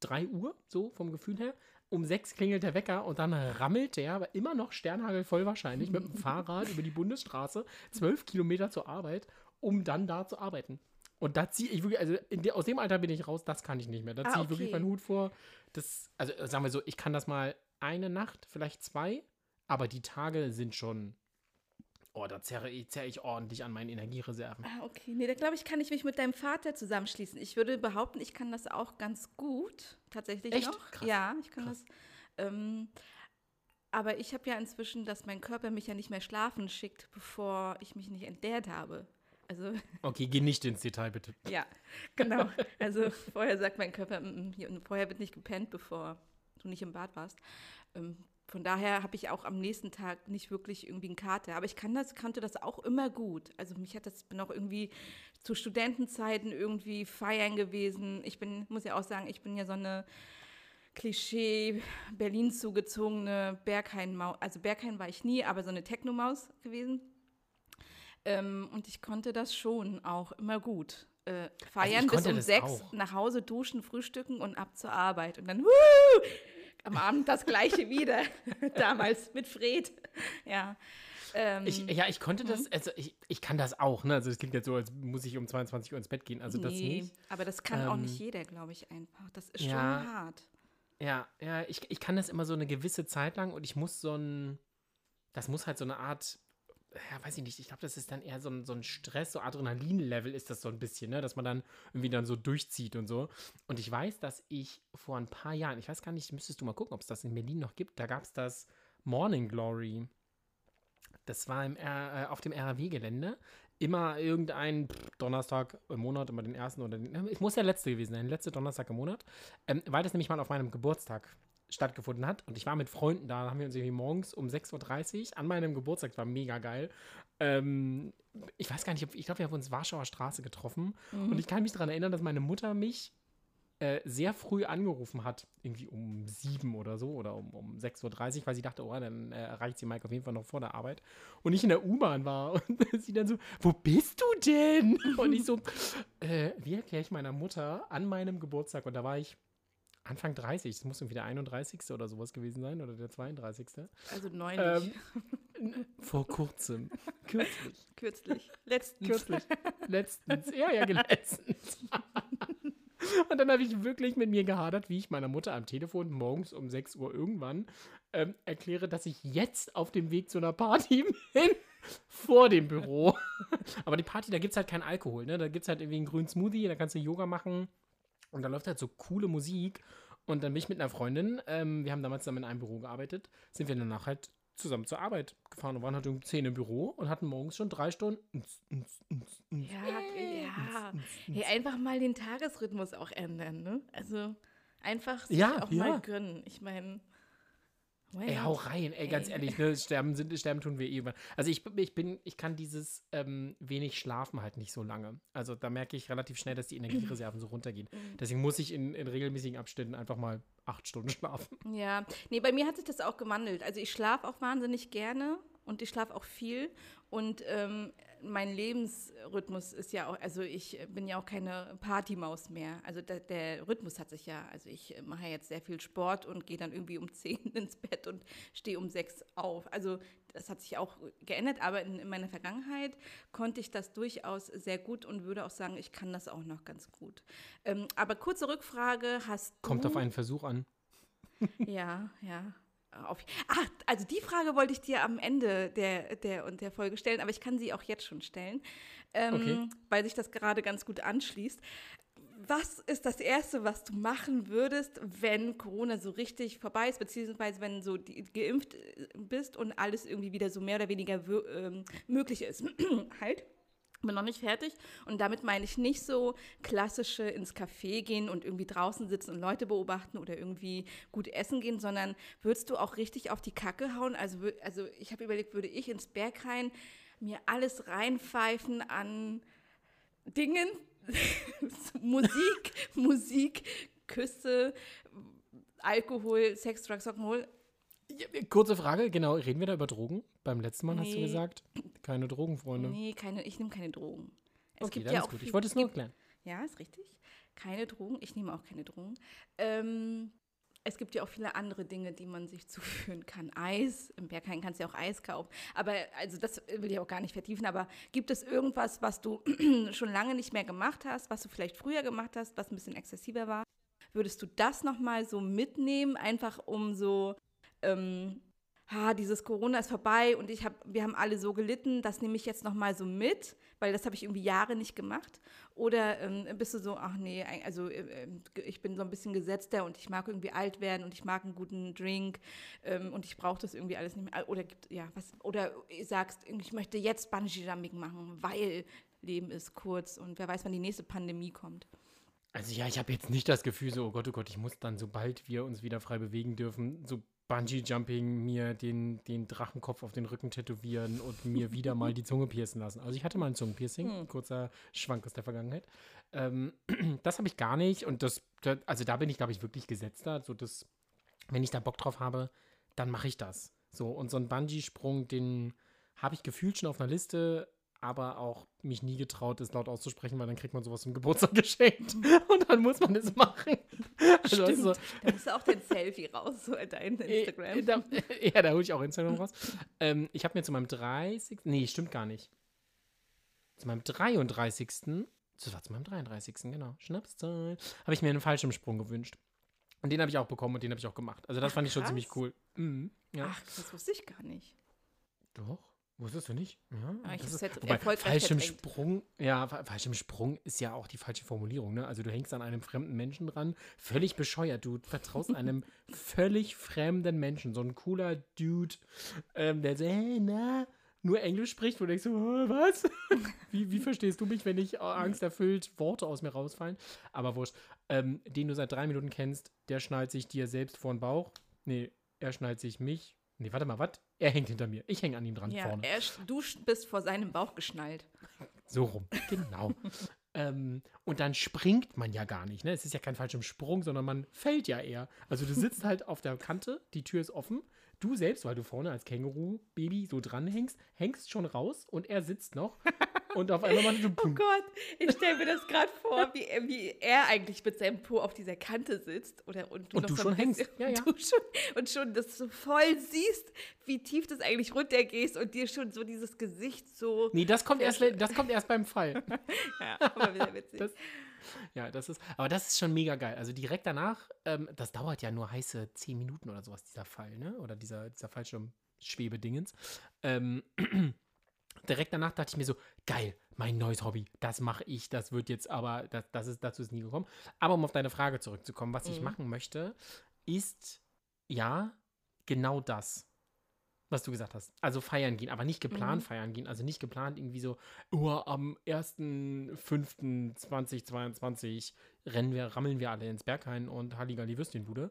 [SPEAKER 2] 3 Uhr, so vom Gefühl her. Um 6 klingelt der Wecker und dann rammelt der, aber immer noch sternhagelvoll wahrscheinlich, mit dem Fahrrad über die Bundesstraße, 12 Kilometer zur Arbeit, um dann da zu arbeiten. Und da ziehe ich wirklich, also der, aus dem Alter bin ich raus, das kann ich nicht mehr. Da
[SPEAKER 1] Ah,
[SPEAKER 2] ziehe ich wirklich
[SPEAKER 1] okay.
[SPEAKER 2] meinen Hut vor. Das, also äh, sagen wir so, ich kann das mal eine Nacht, vielleicht zwei, aber die Tage sind schon, oh, da zerre ich, zerre ich ordentlich an meinen Energiereserven.
[SPEAKER 1] Ah, okay. Nee, da glaube ich, kann ich mich mit deinem Vater zusammenschließen. Ich würde behaupten, ich kann das auch ganz gut, tatsächlich
[SPEAKER 2] Echt?
[SPEAKER 1] noch.
[SPEAKER 2] Krass.
[SPEAKER 1] Ja, ich kann
[SPEAKER 2] Krass.
[SPEAKER 1] das. Ähm, aber ich habe ja inzwischen, dass mein Körper mich ja nicht mehr schlafen schickt, bevor ich mich nicht entleert habe. Also,
[SPEAKER 2] Okay, geh nicht ins Detail, bitte.
[SPEAKER 1] ja, genau. Also, vorher sagt mein Körper, mm, mm, hier, und vorher wird nicht gepennt, bevor du nicht im Bad warst. Ähm, von daher habe ich auch am nächsten Tag nicht wirklich irgendwie einen Kater. Aber ich kann das, kannte das auch immer gut. Also mich hat das, bin auch irgendwie zu Studentenzeiten irgendwie feiern gewesen. Ich bin, muss ja auch sagen, ich bin ja so eine Klischee Berlin zugezogene Berghain-Maus. Also Berghain war ich nie, aber so eine Techno-Maus gewesen. Ähm, und ich konnte das schon auch immer gut. Äh, feiern bis
[SPEAKER 2] konnte
[SPEAKER 1] um sechs,
[SPEAKER 2] auch.
[SPEAKER 1] nach Hause duschen, frühstücken und ab zur Arbeit. Und dann wuhu, am Abend das gleiche wieder. Damals mit Fred. Ja. Ähm,
[SPEAKER 2] Ich, ja, ich konnte
[SPEAKER 1] Mhm.
[SPEAKER 2] das, also ich, ich kann das auch, ne? Also es klingt jetzt so, als muss ich um 22 Uhr ins Bett gehen. Also das
[SPEAKER 1] nee,
[SPEAKER 2] nicht.
[SPEAKER 1] aber das kann auch
[SPEAKER 2] Ähm,
[SPEAKER 1] nicht jeder, glaube ich, einfach. Das ist
[SPEAKER 2] ja.
[SPEAKER 1] schon hart.
[SPEAKER 2] Ja, ja, ich, ich kann das immer so eine gewisse Zeit lang und ich muss so ein, das muss halt so eine Art, ja, weiß ich nicht, ich glaube, das ist dann eher so ein, so ein Stress, so Adrenalin-Level ist das so ein bisschen, ne, dass man dann irgendwie dann so durchzieht und so. Und ich weiß, dass ich vor ein paar Jahren, ich weiß gar nicht, müsstest du mal gucken, ob es das in Berlin noch gibt, da gab es das Morning Glory. Das war im R, äh, auf dem RAW-Gelände. Immer irgendein Donnerstag im Monat, immer den ersten oder den. Ich muss der letzte gewesen sein, letzte Donnerstag im Monat. Ähm, weil das nämlich mal auf meinem Geburtstag stattgefunden hat. Und ich war mit Freunden da, da haben wir uns irgendwie morgens um 6.30 Uhr an meinem Geburtstag, das war mega geil. Ähm, ich weiß gar nicht, ich glaube, wir haben uns Warschauer Straße getroffen. Und ich kann mich daran erinnern, dass meine Mutter mich äh, sehr früh angerufen hat, irgendwie um sieben oder so oder um, um 6.30 Uhr, weil sie dachte, oh, dann äh, erreicht sie Mike auf jeden Fall noch vor der Arbeit. Und ich in der U-Bahn war und sie dann so, wo bist du denn? Und ich so, äh, wie erkläre ich meiner Mutter an meinem Geburtstag? Und da war ich Anfang 30, das muss irgendwie der 31. oder sowas gewesen sein oder der 32.
[SPEAKER 1] Also neulich,
[SPEAKER 2] Ähm, vor kurzem. Kürzlich.
[SPEAKER 1] kürzlich, letztens.
[SPEAKER 2] Kürzlich. Letztens. Ja, ja, letztens. Und dann habe ich wirklich mit mir gehadert, wie ich meiner Mutter am Telefon morgens um 6 Uhr irgendwann ähm, erkläre, dass ich jetzt auf dem Weg zu einer Party bin. Vor dem Büro. Aber die Party, da gibt es halt keinen Alkohol, ne? Da gibt es halt irgendwie einen grünen Smoothie, da kannst du Yoga machen. Und da läuft halt so coole Musik. Und dann bin ich mit einer Freundin, ähm, wir haben damals zusammen in einem Büro gearbeitet, sind wir danach halt zusammen zur Arbeit gefahren und waren halt um 10 im Büro und hatten morgens schon drei Stunden.
[SPEAKER 1] Ja, ja. Hey, einfach mal den Tagesrhythmus auch ändern, ne? Also einfach sich
[SPEAKER 2] Ja,
[SPEAKER 1] auch
[SPEAKER 2] ja.
[SPEAKER 1] mal gönnen. Ich meine,
[SPEAKER 2] Ey, hau rein, ey, ganz
[SPEAKER 1] Ey.
[SPEAKER 2] ehrlich, ne, sterben, sind, sterben tun wir eh irgendwann. Also ich, ich bin, ich kann dieses ähm, wenig Schlafen halt nicht so lange. Also da merke ich relativ schnell, dass die Energiereserven so runtergehen.
[SPEAKER 1] Mhm.
[SPEAKER 2] Deswegen muss ich in, in regelmäßigen Abständen einfach mal acht Stunden schlafen.
[SPEAKER 1] Ja, nee, bei mir hat sich das auch gewandelt. Also ich schlafe auch wahnsinnig gerne und ich schlafe auch viel. Und ähm, mein Lebensrhythmus ist ja auch, also ich bin ja auch keine Partymaus mehr. Also der, der Rhythmus hat sich ja, also ich mache jetzt sehr viel Sport und gehe dann irgendwie um 10 ins Bett und stehe um 6 auf. Also das hat sich auch geändert, aber in, in meiner Vergangenheit konnte ich das durchaus sehr gut und würde auch sagen, ich kann das auch noch ganz gut. Ähm, aber kurze Rückfrage, hast du...
[SPEAKER 2] Kommt auf einen Versuch an.
[SPEAKER 1] Ja, ja. Auf, ach, also die Frage wollte ich dir am Ende der, der, und der Folge stellen, aber ich kann sie auch jetzt schon stellen, ähm,
[SPEAKER 2] Okay.
[SPEAKER 1] weil sich das gerade ganz gut anschließt. Was ist das Erste, was du machen würdest, wenn Corona so richtig vorbei ist, beziehungsweise wenn so die, geimpft äh, bist und alles irgendwie wieder so mehr oder weniger ähm, möglich ist? halt bin noch nicht fertig und damit meine ich nicht so klassische ins Café gehen und irgendwie draußen sitzen und Leute beobachten oder irgendwie gut essen gehen, sondern würdest du auch richtig auf die Kacke hauen? Also, also ich habe überlegt, würde ich ins Berghain mir alles reinpfeifen an Dingen, Musik, Musik, Küsse, Alkohol, Sex, Drugs, Rock'n'Roll.
[SPEAKER 2] Ja, kurze Frage, genau, reden wir da über Drogen? Beim letzten Mal hast du
[SPEAKER 1] Nee.
[SPEAKER 2] gesagt, keine Drogenfreunde.
[SPEAKER 1] Nee, keine, ich nehme keine Drogen. Es
[SPEAKER 2] okay,
[SPEAKER 1] gibt
[SPEAKER 2] dann
[SPEAKER 1] ja
[SPEAKER 2] ist
[SPEAKER 1] auch
[SPEAKER 2] gut.
[SPEAKER 1] viel-
[SPEAKER 2] Ich wollte es nur erklären.
[SPEAKER 1] Ja, ist richtig. Keine Drogen. Ich nehme auch keine Drogen. Ähm, es gibt ja auch viele andere Dinge, die man sich zuführen kann. Eis, im Berghain kannst du ja auch Eis kaufen. Aber, also das will ich auch gar nicht vertiefen, aber gibt es irgendwas, was du schon lange nicht mehr gemacht hast, was du vielleicht früher gemacht hast, was ein bisschen exzessiver war? Würdest du das nochmal so mitnehmen, einfach um so, ähm, ha, dieses Corona ist vorbei und ich hab, wir haben alle so gelitten, das nehme ich jetzt nochmal so mit, weil das habe ich irgendwie Jahre nicht gemacht. Oder ähm, bist du so, ach nee, also äh, äh, ich bin so ein bisschen gesetzter und ich mag irgendwie alt werden und ich mag einen guten Drink ähm, und ich brauche das irgendwie alles nicht mehr. Oder gibt, ja, was, oder sagst, ich möchte jetzt Bungee Jumping machen, weil Leben ist kurz und wer weiß, wann die nächste Pandemie kommt.
[SPEAKER 2] Also ja, ich habe jetzt nicht das Gefühl so, oh Gott, oh Gott, ich muss dann, sobald wir uns wieder frei bewegen dürfen, so Bungee-Jumping, mir den, den Drachenkopf auf den Rücken tätowieren und mir wieder mal die Zunge piercen lassen. Also ich hatte mal ein Zungenpiercing, kurzer Schwank aus der Vergangenheit. Ähm, das habe ich gar nicht und das, das also da bin ich, glaube ich, wirklich gesetzter. So das, wenn ich da Bock drauf habe, dann mache ich das. So, und so ein Bungee-Sprung, den habe ich gefühlt schon auf einer Liste, aber auch mich nie getraut, es laut auszusprechen, weil dann kriegt man sowas zum Geburtstag geschenkt und dann muss man es machen. Also, du, so,
[SPEAKER 1] Da musst du auch den Selfie raus, so in dein Instagram.
[SPEAKER 2] äh, Da, ja, da hole ich auch Instagram raus. ähm, ich habe mir zu meinem 30. Nee, stimmt gar nicht. Zu meinem 33. Das war zu meinem 33. genau. Schnapszahl. Habe ich mir einen Fallschirmsprung gewünscht. Und den habe ich auch bekommen und den habe ich auch gemacht. Also das
[SPEAKER 1] Ach,
[SPEAKER 2] fand ich schon ziemlich cool. Mhm, ja.
[SPEAKER 1] Ach, das wusste ich gar nicht.
[SPEAKER 2] Doch. Wusstest du nicht? Ja,
[SPEAKER 1] Aber ich
[SPEAKER 2] das
[SPEAKER 1] hab's
[SPEAKER 2] ist, wobei, Fallschirmsprung, ja, Fa- Fallschirmsprung ist ja auch die falsche Formulierung, ne? Also du hängst an einem fremden Menschen dran, völlig bescheuert. Du vertraust einem völlig fremden Menschen, so ein cooler Dude, ähm, der so, hey, na, nur Englisch spricht, wo du denkst so, "Äh, was? wie, wie verstehst du mich, wenn ich angsterfüllt Worte aus mir rausfallen? Aber wurscht. Ähm, den du seit drei Minuten kennst, der schnallt sich dir selbst vor den Bauch. Nee, er schnallt sich mich. Nee, warte mal, was? Er hängt hinter mir. Ich hänge an ihm dran
[SPEAKER 1] Ja,
[SPEAKER 2] vorne.
[SPEAKER 1] er, du bist vor seinem Bauch geschnallt.
[SPEAKER 2] So rum, genau. ähm, und dann springt man ja gar nicht. Ne? Es ist ja kein falscher Sprung, sondern man fällt ja eher. Also du sitzt halt auf der Kante, die Tür ist offen. Du selbst, weil du vorne als Känguru-Baby so dranhängst, hängst schon raus und er sitzt noch. Und auf einmal macht du
[SPEAKER 1] Oh Gott, ich stelle mir das gerade vor, wie, er- wie er eigentlich mit seinem Po auf dieser Kante sitzt. Oder, und du,
[SPEAKER 2] Und
[SPEAKER 1] noch
[SPEAKER 2] du schon hängst.
[SPEAKER 1] bisschen-
[SPEAKER 2] Ja, ja.
[SPEAKER 1] Du schon, und schon das so voll siehst, wie tief das eigentlich runtergehst und dir schon so dieses Gesicht so.
[SPEAKER 2] Nee, das kommt, erst, das kommt erst beim Fall.
[SPEAKER 1] Ja, aber wieder witzig.
[SPEAKER 2] Das- Ja, das ist, aber das ist schon mega geil. Also direkt danach, ähm, das dauert ja nur heiße 10 Minuten oder sowas, dieser Fall, ne? Oder dieser, dieser Fallschirmschwebedingens. Ähm, direkt danach dachte ich mir so, geil, mein neues Hobby, das mache ich, das wird jetzt aber, das, das ist, dazu ist nie gekommen. Aber um auf deine Frage zurückzukommen, was ich
[SPEAKER 1] Mhm.
[SPEAKER 2] machen möchte, ist ja genau das. Was du gesagt hast. Also feiern gehen, aber nicht geplant
[SPEAKER 1] Mhm.
[SPEAKER 2] feiern gehen. Also nicht geplant irgendwie so, oh, am 1.5.2022 rennen wir, rammeln wir alle ins Berghain und Halligalli Würstchenbude.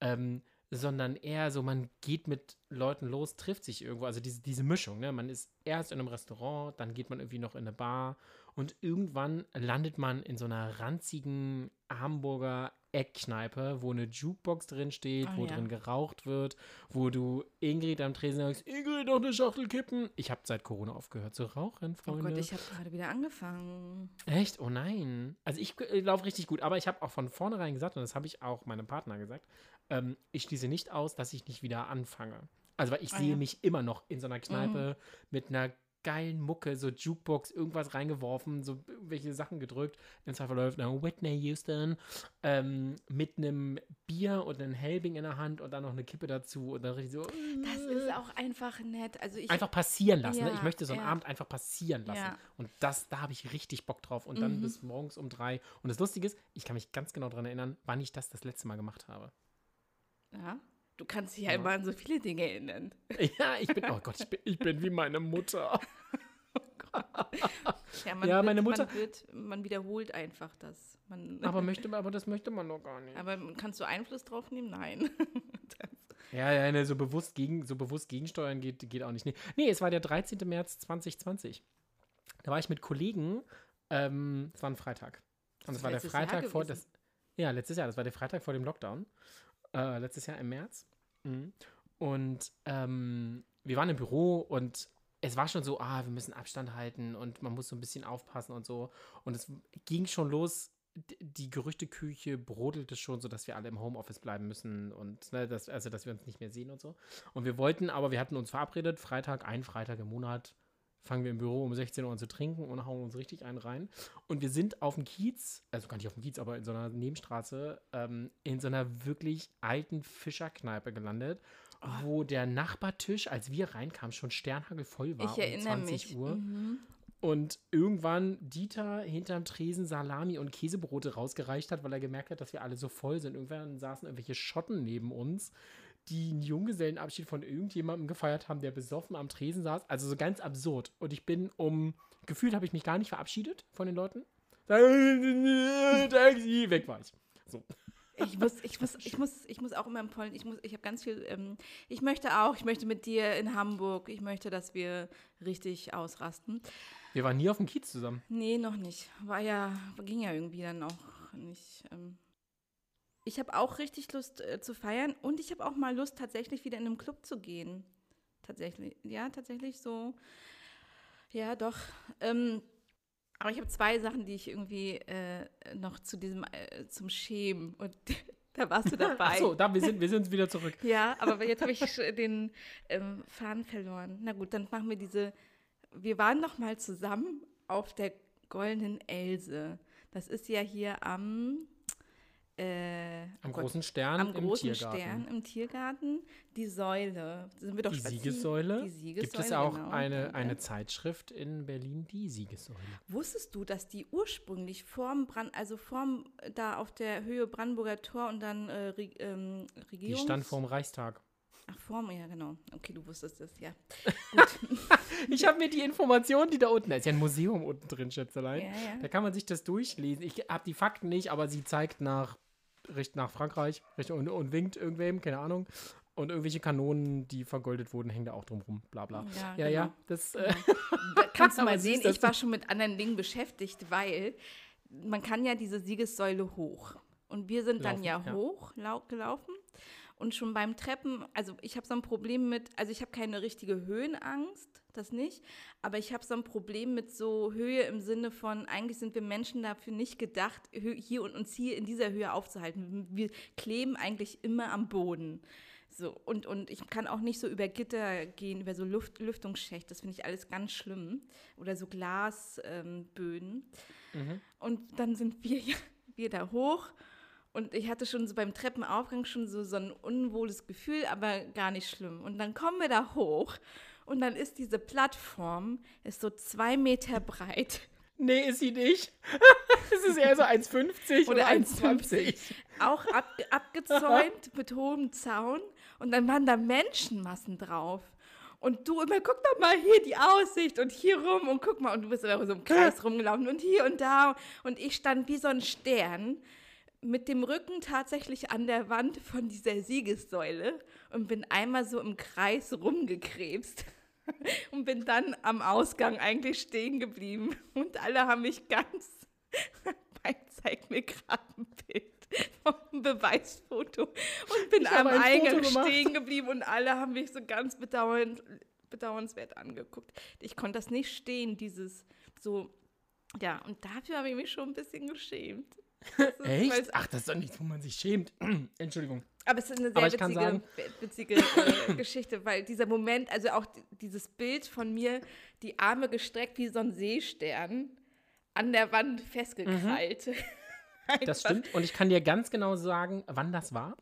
[SPEAKER 2] Ähm, sondern eher so, man geht mit Leuten los, trifft sich irgendwo. Also diese, diese Mischung, ne? Man ist erst in einem Restaurant, dann geht man irgendwie noch in eine Bar und irgendwann landet man in so einer ranzigen Hamburger Eckkneipe, wo eine Jukebox drin steht,
[SPEAKER 1] Ah,
[SPEAKER 2] wo
[SPEAKER 1] ja.
[SPEAKER 2] drin geraucht wird, wo du Ingrid am Tresen sagst, Ingrid, noch eine Schachtel kippen. Ich habe seit Corona aufgehört zu rauchen,
[SPEAKER 1] Oh
[SPEAKER 2] Freunde.
[SPEAKER 1] Gott, ich habe gerade wieder angefangen.
[SPEAKER 2] Echt? Oh nein. Also ich äh, laufe richtig gut, aber ich habe auch von vornherein gesagt, und das habe ich auch meinem Partner gesagt, ähm, ich schließe nicht aus, dass ich nicht wieder anfange. Also weil ich
[SPEAKER 1] Ah,
[SPEAKER 2] sehe
[SPEAKER 1] ja.
[SPEAKER 2] mich immer noch in so einer Kneipe mit einer geilen Mucke, so Jukebox, irgendwas reingeworfen, so irgendwelche Sachen gedrückt. Im Zweifel läuft eine Whitney Houston ähm, mit einem Bier und einem Helbing in der Hand und dann noch eine Kippe dazu und dann richtig so.
[SPEAKER 1] Das ist auch einfach nett. Also ich,
[SPEAKER 2] einfach passieren lassen. ne?
[SPEAKER 1] Ja,
[SPEAKER 2] Ich möchte so einen
[SPEAKER 1] ja.
[SPEAKER 2] Abend einfach passieren lassen.
[SPEAKER 1] Ja.
[SPEAKER 2] Und das, da habe ich richtig Bock drauf. Und dann
[SPEAKER 1] Mhm.
[SPEAKER 2] bis morgens um drei. Und das Lustige ist, ich kann mich ganz genau daran erinnern, wann ich das das letzte Mal gemacht habe.
[SPEAKER 1] Ja, du kannst dich ja
[SPEAKER 2] Ja.
[SPEAKER 1] immer an so viele Dinge erinnern.
[SPEAKER 2] Ja, ich bin, oh Gott, ich bin, ich bin wie meine Mutter.
[SPEAKER 1] Ja, man,
[SPEAKER 2] Ja,
[SPEAKER 1] wird,
[SPEAKER 2] meine Mutter-
[SPEAKER 1] Man, wird, man wiederholt einfach das. Man,
[SPEAKER 2] Aber, möchte, aber das möchte man doch gar nicht.
[SPEAKER 1] aber kannst du Einfluss drauf nehmen? Nein.
[SPEAKER 2] Ja, ja, ne, so bewusst, gegen, so bewusst gegensteuern geht, geht auch nicht. Nee. nee, es war der 13. März 2020. Da war ich mit Kollegen, ähm, es war ein Freitag. Und
[SPEAKER 1] Das
[SPEAKER 2] es war der Freitag vor das. Ja, letztes Jahr, das war der Freitag vor dem Lockdown. Äh, letztes Jahr im März. Mhm. Und ähm, wir waren im Büro und es war schon so, ah, wir müssen Abstand halten und man muss so ein bisschen aufpassen und so. Und es ging schon los, die Gerüchteküche brodelte schon, so dass wir alle im Homeoffice bleiben müssen und ne, dass, also dass wir uns nicht mehr sehen und so. Und wir wollten, aber wir hatten uns verabredet, Freitag, ein Freitag im Monat, fangen wir im Büro um 16 Uhr an zu trinken und hauen uns richtig einen rein. Und wir sind auf dem Kiez, also gar nicht auf dem Kiez, aber in so einer Nebenstraße, ähm, in so einer wirklich alten Fischerkneipe gelandet, oh. wo der Nachbartisch, als wir reinkamen, schon sternhagelvoll war
[SPEAKER 1] ich erinnere
[SPEAKER 2] um 20
[SPEAKER 1] mich.
[SPEAKER 2] Uhr.
[SPEAKER 1] Mhm.
[SPEAKER 2] Und irgendwann Dieter hinterm Tresen Salami und Käsebrote rausgereicht hat, weil er gemerkt hat, dass wir alle so voll sind. Irgendwann saßen irgendwelche Schotten neben uns, die einen Junggesellenabschied von irgendjemandem gefeiert haben, der besoffen am Tresen saß. Also so ganz absurd. Und ich bin um, gefühlt habe ich mich gar nicht verabschiedet von den Leuten. Taxi, weg war ich. So.
[SPEAKER 1] Ich muss, ich muss, ich muss, ich muss auch immer im Pollen, ich muss, ich habe ganz viel, ähm, ich möchte auch, ich möchte mit dir in Hamburg, ich möchte, dass wir richtig ausrasten.
[SPEAKER 2] Wir waren nie auf dem Kiez zusammen.
[SPEAKER 1] Nee, noch nicht. War ja, ging ja irgendwie dann auch nicht. Ähm. Ich habe auch richtig Lust äh, zu feiern und ich habe auch mal Lust, tatsächlich wieder in einen Club zu gehen. Tatsächlich, ja, tatsächlich so. Ja, doch. Ähm, aber ich habe zwei Sachen, die ich irgendwie äh, noch zu diesem, äh, zum Schämen und da warst du dabei.
[SPEAKER 2] Ach so, da, wir sind, wir sind wieder zurück.
[SPEAKER 1] ja, aber jetzt habe ich den ähm, Faden verloren. Na gut, dann machen wir diese, wir waren noch mal zusammen auf der Goldenen Else. Das ist ja hier am äh,
[SPEAKER 2] am Gott, großen Stern
[SPEAKER 1] am
[SPEAKER 2] im
[SPEAKER 1] großen
[SPEAKER 2] Tiergarten.
[SPEAKER 1] Stern im Tiergarten die Säule. Sind wir doch
[SPEAKER 2] die? Siegessäule?
[SPEAKER 1] Die Siegessäule.
[SPEAKER 2] Gibt es auch
[SPEAKER 1] genau.
[SPEAKER 2] eine, eine Zeitschrift in Berlin, die Siegessäule?
[SPEAKER 1] Wusstest du, dass die ursprünglich vorm Brand, also vorm da auf der Höhe Brandenburger Tor und dann äh, ähm,
[SPEAKER 2] Die
[SPEAKER 1] Regierungs...
[SPEAKER 2] stand vorm Reichstag.
[SPEAKER 1] Ach, vorm, ja genau. Okay, du wusstest es, ja.
[SPEAKER 2] Ich habe mir die Informationen, die da unten, da ist ja ein Museum unten drin, Schätzelein.
[SPEAKER 1] Ja, ja.
[SPEAKER 2] Da kann man sich das durchlesen. Ich habe die Fakten nicht, aber sie zeigt nach, nach Frankreich und, und winkt irgendwem, keine Ahnung. Und irgendwelche Kanonen, die vergoldet wurden, hängen da auch drum rum, bla bla.
[SPEAKER 1] Ja,
[SPEAKER 2] Ja, ja,
[SPEAKER 1] genau.
[SPEAKER 2] das, äh,
[SPEAKER 1] Da kannst du mal sehen, ich war schon mit anderen Dingen beschäftigt, weil man kann ja diese Siegessäule hoch. Und wir sind dann
[SPEAKER 2] Laufen,
[SPEAKER 1] ja,
[SPEAKER 2] ja.
[SPEAKER 1] hoch lau gelaufen. Und schon beim Treppen, also ich habe so ein Problem mit, also ich habe keine richtige Höhenangst, das nicht, aber ich habe so ein Problem mit so Höhe im Sinne von, eigentlich sind wir Menschen dafür nicht gedacht, hier und uns hier in dieser Höhe aufzuhalten. Wir kleben eigentlich immer am Boden. So, und, und ich kann auch nicht so über Gitter gehen, über so Luft, Lüftungsschächte. Das finde ich alles ganz schlimm. Oder so Glasböden. Ähm,
[SPEAKER 2] mhm.
[SPEAKER 1] Und dann sind wir, ja, wir da hoch. Und ich hatte schon so beim Treppenaufgang schon so, so ein unwohles Gefühl, aber gar nicht schlimm. Und dann kommen wir da hoch. Und dann ist diese Plattform, ist so zwei Meter breit.
[SPEAKER 2] Nee, ist sie nicht. es ist eher so 1,50 oder,
[SPEAKER 1] Oder
[SPEAKER 2] 1,20.
[SPEAKER 1] auch ab, abgezäunt mit hohem Zaun und dann waren da Menschenmassen drauf. Und du immer, guck doch mal hier die Aussicht und hier rum und guck mal, und du bist immer so im Kreis rumgelaufen und hier und da. Und ich stand wie so ein Stern mit dem Rücken tatsächlich an der Wand von dieser Siegessäule und bin einmal so im Kreis rumgekrebst und bin dann am Ausgang eigentlich stehen geblieben. Und alle haben mich ganz Mike zeigt mir gerade ein Bild vom Beweisfoto und bin
[SPEAKER 2] Ich
[SPEAKER 1] am
[SPEAKER 2] ein
[SPEAKER 1] Eingang stehen geblieben und alle haben mich so ganz bedauernd, bedauernswert angeguckt. Ich konnte das nicht stehen, dieses so, ja, und dafür habe ich mich schon ein bisschen geschämt. Das ist-
[SPEAKER 2] Echt? Ach, das ist doch nichts, wo man sich schämt. Entschuldigung.
[SPEAKER 1] aber es ist eine sehr witzige,
[SPEAKER 2] sagen-
[SPEAKER 1] witzige äh, Geschichte, weil dieser Moment, also auch di- dieses Bild von mir, die Arme gestreckt wie so ein Seestern, an der Wand festgekrallt.
[SPEAKER 2] Das
[SPEAKER 1] Einfach-
[SPEAKER 2] stimmt. Und ich kann dir ganz genau sagen, wann das war.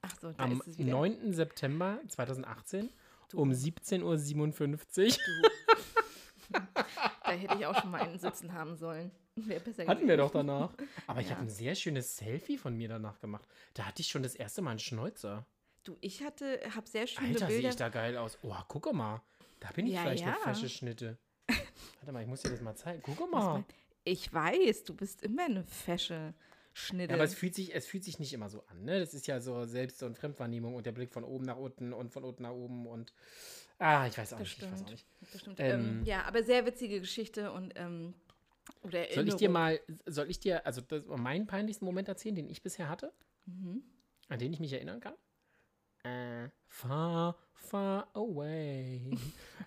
[SPEAKER 1] Ach so, da
[SPEAKER 2] Am
[SPEAKER 1] ist es wieder.
[SPEAKER 2] 9. September 2018 um 17.57 Uhr.
[SPEAKER 1] Da hätte ich auch schon mal einen sitzen haben sollen. Wäre besser
[SPEAKER 2] Hatten wir doch danach. Aber ich
[SPEAKER 1] Ja.
[SPEAKER 2] habe ein sehr schönes Selfie von mir danach gemacht. Da hatte ich schon das erste Mal einen Schnäuzer.
[SPEAKER 1] Du, ich hatte, habe sehr schöne
[SPEAKER 2] Alter, sehe
[SPEAKER 1] Bilder.
[SPEAKER 2] ich da geil aus. Oh, guck mal. Da bin ich
[SPEAKER 1] Ja,
[SPEAKER 2] vielleicht eine
[SPEAKER 1] ja.
[SPEAKER 2] fesche Schnitte. Warte mal, ich muss dir das mal zeigen. Guck mal.
[SPEAKER 1] Ich weiß, du bist immer eine fesche Schnitte.
[SPEAKER 2] Ja, aber es fühlt, sich, es fühlt sich nicht immer so an, ne? Das ist ja so Selbst- und Fremdwahrnehmung und der Blick von oben nach unten und von unten nach oben und ah, ich weiß auch
[SPEAKER 1] das
[SPEAKER 2] nicht, ich weiß auch nicht.
[SPEAKER 1] Das stimmt.
[SPEAKER 2] Ähm,
[SPEAKER 1] Ähm, ja, aber sehr witzige Geschichte und ähm, oder
[SPEAKER 2] Soll ich dir mal, soll ich dir, also das, meinen peinlichsten Moment erzählen, den ich bisher hatte?
[SPEAKER 1] Mhm.
[SPEAKER 2] an den ich mich erinnern kann? Äh, far, far away.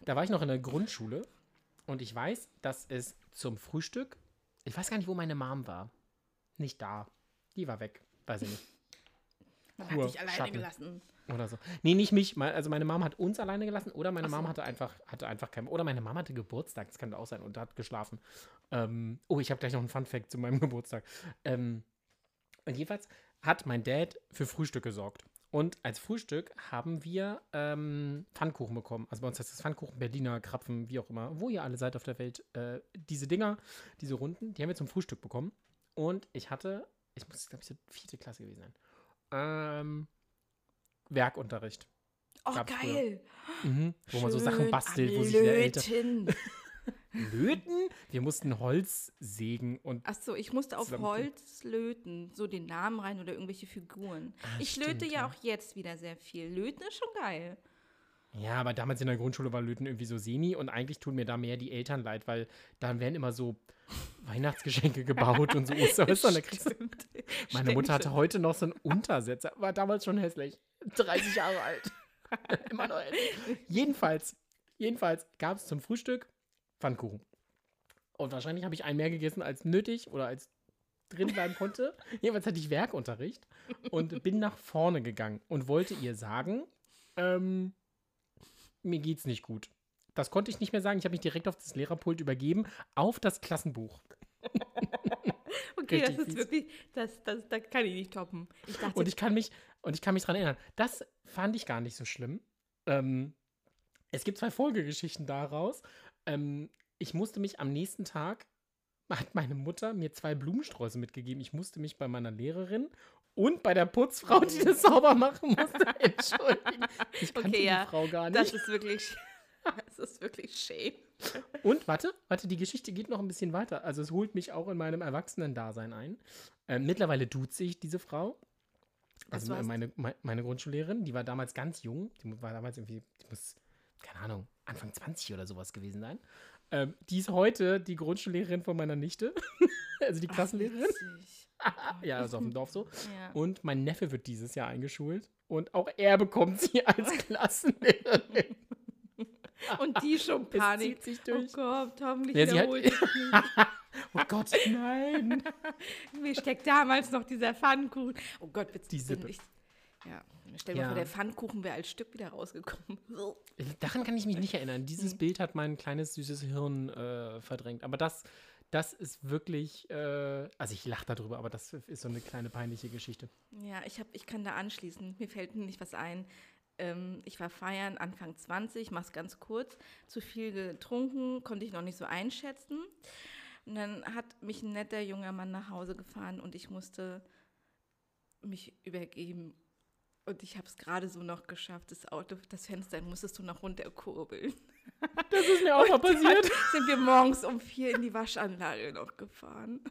[SPEAKER 2] da war ich noch in der Grundschule und ich weiß, dass es zum Frühstück, ich weiß gar nicht, wo meine Mom war. Nicht da. Die war weg. Weiß ich nicht.
[SPEAKER 1] Man
[SPEAKER 2] Ruhe,
[SPEAKER 1] hat dich alleine
[SPEAKER 2] Schatten.
[SPEAKER 1] gelassen.
[SPEAKER 2] Oder so. Nee, nicht mich. Also meine Mom hat uns alleine gelassen oder meine
[SPEAKER 1] Ach so.
[SPEAKER 2] Mom hatte einfach, hatte einfach keinen. Oder meine Mom hatte Geburtstag, das kann auch sein, und hat geschlafen. Ähm, oh, ich habe gleich noch einen Fun-Fact zu meinem Geburtstag. Ähm, und jedenfalls hat mein Dad für Frühstück gesorgt. Und als Frühstück haben wir ähm, Pfannkuchen bekommen. Also bei uns heißt das Pfannkuchen, Berliner, Krapfen, wie auch immer, wo ihr alle seid auf der Welt. Äh, diese Dinger, diese Runden, die haben wir zum Frühstück bekommen. Und ich hatte, ich muss, glaube ich, so vierte Klasse gewesen sein. Ähm, Werkunterricht.
[SPEAKER 1] Oh,
[SPEAKER 2] Gab's
[SPEAKER 1] geil.
[SPEAKER 2] Mhm. Wo man so Sachen bastelt, wo sich der Eltern.
[SPEAKER 1] Löten.
[SPEAKER 2] Löten? Wir mussten Holz sägen und.
[SPEAKER 1] Ach so, ich musste auf. Holz löten, so den Namen rein oder irgendwelche Figuren.
[SPEAKER 2] Ah,
[SPEAKER 1] ich
[SPEAKER 2] stimmt,
[SPEAKER 1] löte ja
[SPEAKER 2] ja.
[SPEAKER 1] auch jetzt wieder sehr viel. Löten ist schon geil.
[SPEAKER 2] Ja, aber damals in der Grundschule war Löten irgendwie so semi und eigentlich tun mir da mehr die Eltern leid, weil dann werden immer so Weihnachtsgeschenke gebaut und so Osterwestern. Meine Mutter hatte heute noch so einen Untersetzer, war damals schon hässlich. 30 Jahre alt. Immer noch hässlich. Jedenfalls, jedenfalls gab es zum Frühstück Pfannkuchen. Und wahrscheinlich habe ich einen mehr gegessen als nötig oder als drin bleiben konnte. Jedenfalls hatte ich Werkunterricht und bin nach vorne gegangen und wollte ihr sagen, ähm, mir geht's nicht gut. Das konnte ich nicht mehr sagen. Ich habe mich direkt auf das Lehrerpult übergeben, auf das Klassenbuch.
[SPEAKER 1] Okay,
[SPEAKER 2] Richtig
[SPEAKER 1] das ist
[SPEAKER 2] fies.
[SPEAKER 1] wirklich, das, das, das kann ich nicht toppen. Ich dachte,
[SPEAKER 2] Und ich kann mich, und ich kann mich dran erinnern, das fand ich gar nicht so schlimm. Ähm, es gibt zwei Folgegeschichten daraus. Ähm, ich musste mich am nächsten Tag, hat meine Mutter mir zwei Blumensträuße mitgegeben. Ich musste mich bei meiner Lehrerin und bei der Putzfrau, die das sauber machen musste, entschuldigen. Ich kannte
[SPEAKER 1] Okay, ja,
[SPEAKER 2] die Frau gar
[SPEAKER 1] das
[SPEAKER 2] nicht.
[SPEAKER 1] ist wirklich, das ist wirklich shame.
[SPEAKER 2] Und warte, warte, die Geschichte geht noch ein bisschen weiter. Also es holt mich auch in meinem Erwachsenen-Dasein ein. Ähm, mittlerweile duze ich diese Frau. Also meine, meine, meine Grundschullehrerin, die war damals ganz jung. Die war damals irgendwie, die muss, keine Ahnung, Anfang 20 oder sowas gewesen sein. Ähm, die ist heute die Grundschullehrerin von meiner Nichte. also die Klassenlehrerin.
[SPEAKER 1] Witzig.
[SPEAKER 2] ja, also auf dem Dorf so.
[SPEAKER 1] Ja.
[SPEAKER 2] Und mein Neffe wird dieses Jahr eingeschult. Und auch er bekommt sie als Klassenlehrerin.
[SPEAKER 1] Und die schon
[SPEAKER 2] Es
[SPEAKER 1] Panik.
[SPEAKER 2] zieht sich
[SPEAKER 1] Oh
[SPEAKER 2] durch.
[SPEAKER 1] Gott, hoffentlich
[SPEAKER 2] Ja,
[SPEAKER 1] wiederholt nicht.
[SPEAKER 2] Oh Gott, nein.
[SPEAKER 1] Mir steckt damals noch dieser Pfannkuchen. Oh Gott, bitte.
[SPEAKER 2] Die Sippe.
[SPEAKER 1] Ich, ja, stell dir
[SPEAKER 2] Ja.
[SPEAKER 1] mal vor, der Pfannkuchen wäre als Stück wieder rausgekommen.
[SPEAKER 2] Daran kann ich mich nicht erinnern. Dieses
[SPEAKER 1] Mhm.
[SPEAKER 2] Bild hat mein kleines, süßes Hirn äh, verdrängt. Aber das, das ist wirklich, äh, also ich lache darüber, aber das ist so eine kleine peinliche Geschichte.
[SPEAKER 1] Ja, ich, hab, ich kann da anschließen. Mir fällt nicht was ein. Ähm, ich war feiern, Anfang 20, mach's ganz kurz. Zu viel getrunken, konnte ich noch nicht so einschätzen. Und dann hat mich ein netter junger Mann nach Hause gefahren und ich musste mich übergeben. Und ich habe es gerade so noch geschafft. Das Auto, das Fenster musstest du noch runterkurbeln.
[SPEAKER 2] Das ist mir auch mal passiert.
[SPEAKER 1] sind wir morgens um vier in die Waschanlage noch gefahren.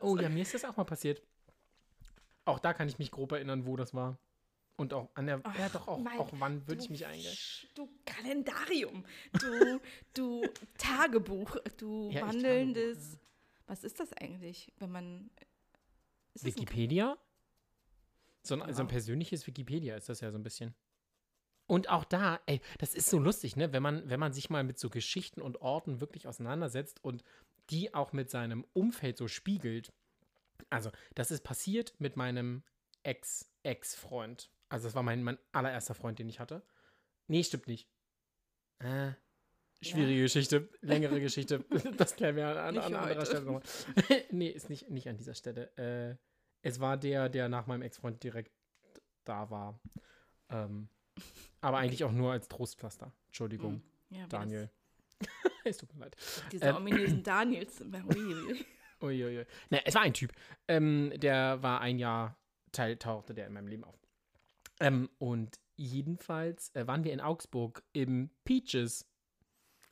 [SPEAKER 2] Oh ja, mir ist das auch mal passiert. Auch da kann ich mich grob erinnern, wo das war. Und auch an der, ja doch, auch,
[SPEAKER 1] mein-
[SPEAKER 2] auch wann würde ich mich eingehen.
[SPEAKER 1] Sch- Du Kalendarium, du, du Tagebuch, du
[SPEAKER 2] Ja,
[SPEAKER 1] wandelndes.
[SPEAKER 2] Tagebuch,
[SPEAKER 1] Was ist das eigentlich, wenn man.
[SPEAKER 2] Wikipedia? So ein, so ein persönliches Wikipedia ist das ja so ein bisschen. Und auch da, ey, das ist so lustig, ne? Wenn man, wenn man sich mal mit so Geschichten und Orten wirklich auseinandersetzt und die auch mit seinem Umfeld so spiegelt. Also, das ist passiert mit meinem Ex-Ex-Freund. Also, das war mein, mein allererster Freund, den ich hatte. Nee, stimmt nicht. Äh, schwierige Geschichte, längere Geschichte. Das klären wir an, an, anderer. Stelle nochmal. nee, ist nicht, nicht an dieser Stelle. Äh, es war der, der nach meinem Ex-Freund direkt da war. Ähm, aber eigentlich auch nur als Trostpflaster. Entschuldigung,
[SPEAKER 1] Ja, wie
[SPEAKER 2] Daniel. es tut mir leid.
[SPEAKER 1] Das, diese
[SPEAKER 2] Ähm.
[SPEAKER 1] ominösen Daniels. Ui,
[SPEAKER 2] Uiuiui. Ne, es war ein Typ. Ähm, der war ein Jahr, Teil, tauchte der in meinem Leben auf. Ähm, und jedenfalls äh, waren wir in Augsburg im Peaches.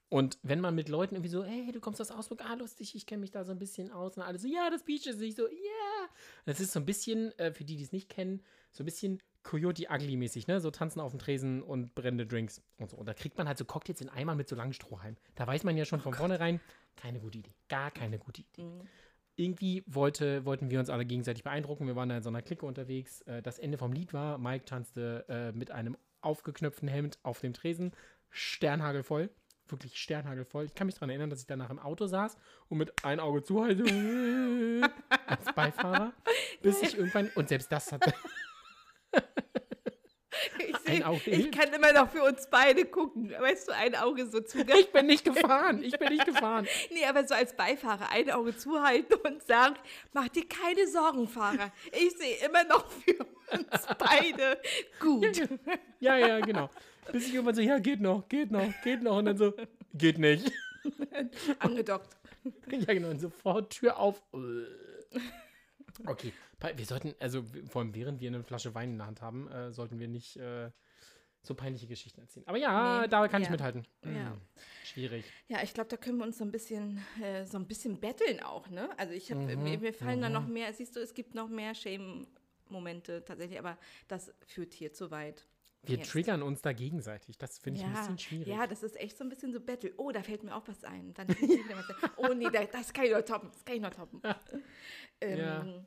[SPEAKER 2] Und wenn man mit Leuten irgendwie so, hey, du kommst aus Augsburg, ah, lustig, ich kenne mich da so ein bisschen aus. Und alle so, ja, das Peaches. Und ich so, ja. Yeah. Das ist so ein bisschen, äh, für die, die es nicht kennen, so ein bisschen Coyote Ugly-mäßig, ne? So tanzen auf dem Tresen und brennende Drinks und so. Und da kriegt man halt so Cocktails in Eimern mit so langen Strohhalmen. Da weiß man ja schon von vornherein, keine gute Idee. Gar keine gute Idee.
[SPEAKER 1] Mhm.
[SPEAKER 2] Irgendwie wollte, wollten wir uns alle gegenseitig beeindrucken. Wir waren da in so einer Clique unterwegs. Äh, das Ende vom Lied war, Mike tanzte äh, mit einem aufgeknöpften Hemd auf dem Tresen, sternhagelvoll. Wirklich sternhagelvoll. Ich kann mich daran erinnern, dass ich danach im Auto saß und mit ein Auge zu halt als Beifahrer, bis ich irgendwann, und selbst das hatte,
[SPEAKER 1] Ich,
[SPEAKER 2] Ein Auge
[SPEAKER 1] ich kann immer noch für uns beide gucken. Weißt du, ein Auge so zugehalten.
[SPEAKER 2] ich bin nicht gefahren. Ich bin nicht gefahren.
[SPEAKER 1] Nee, aber so als Beifahrer ein Auge zuhalten und sagen, mach dir keine Sorgen, Fahrer. Ich sehe immer noch für uns beide gut.
[SPEAKER 2] Ja, ja, genau. Bis ich irgendwann so, ja, geht noch, geht noch, geht noch. Und dann so, geht nicht.
[SPEAKER 1] Angedockt.
[SPEAKER 2] Ja, genau. Und sofort Tür auf. Okay, wir sollten, also vor allem während wir eine Flasche Wein in der Hand haben, äh, sollten wir nicht äh, so peinliche Geschichten erzählen. Aber ja,
[SPEAKER 1] Nee,
[SPEAKER 2] da kann ich
[SPEAKER 1] ja.
[SPEAKER 2] mithalten.
[SPEAKER 1] Ja.
[SPEAKER 2] Hm, Schwierig.
[SPEAKER 1] Ja, ich glaube, da können wir uns so ein bisschen, äh, so ein bisschen betteln auch, ne? Also ich habe,
[SPEAKER 2] Mhm,
[SPEAKER 1] mir, mir fallen da noch mehr, siehst du, es gibt noch mehr Shame-Momente tatsächlich, aber das führt hier zu weit.
[SPEAKER 2] Wir
[SPEAKER 1] Jetzt.
[SPEAKER 2] triggern uns da gegenseitig. Das finde ich ein bisschen schwierig.
[SPEAKER 1] Ja, das ist echt so ein bisschen so Battle. Oh, da fällt mir auch was ein. Dann was ein. Oh nee, da, das kann ich noch toppen. Das kann ich noch toppen. ähm,
[SPEAKER 2] Ja.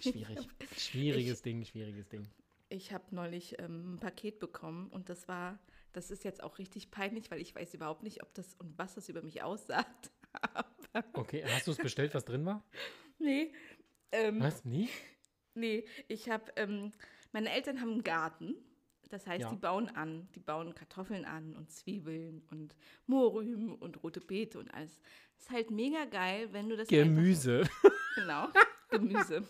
[SPEAKER 2] Schwierig. Schwieriges Ding, schwieriges Ding.
[SPEAKER 1] Ich habe neulich ähm, ein Paket bekommen und das war, das ist jetzt auch richtig peinlich, weil ich weiß überhaupt nicht, ob das und was das über mich aussagt.
[SPEAKER 2] Okay, hast du es bestellt, was drin war?
[SPEAKER 1] Nee. Ähm,
[SPEAKER 2] Was? Nie?
[SPEAKER 1] Nee, ich habe, ähm, meine Eltern haben einen Garten. Das heißt,
[SPEAKER 2] Ja.
[SPEAKER 1] die bauen an. Die bauen Kartoffeln an und Zwiebeln und Mohrrüben und rote Beete und alles. Ist halt mega geil, wenn du das
[SPEAKER 2] Gemüse.
[SPEAKER 1] Einfach, genau, Gemüse.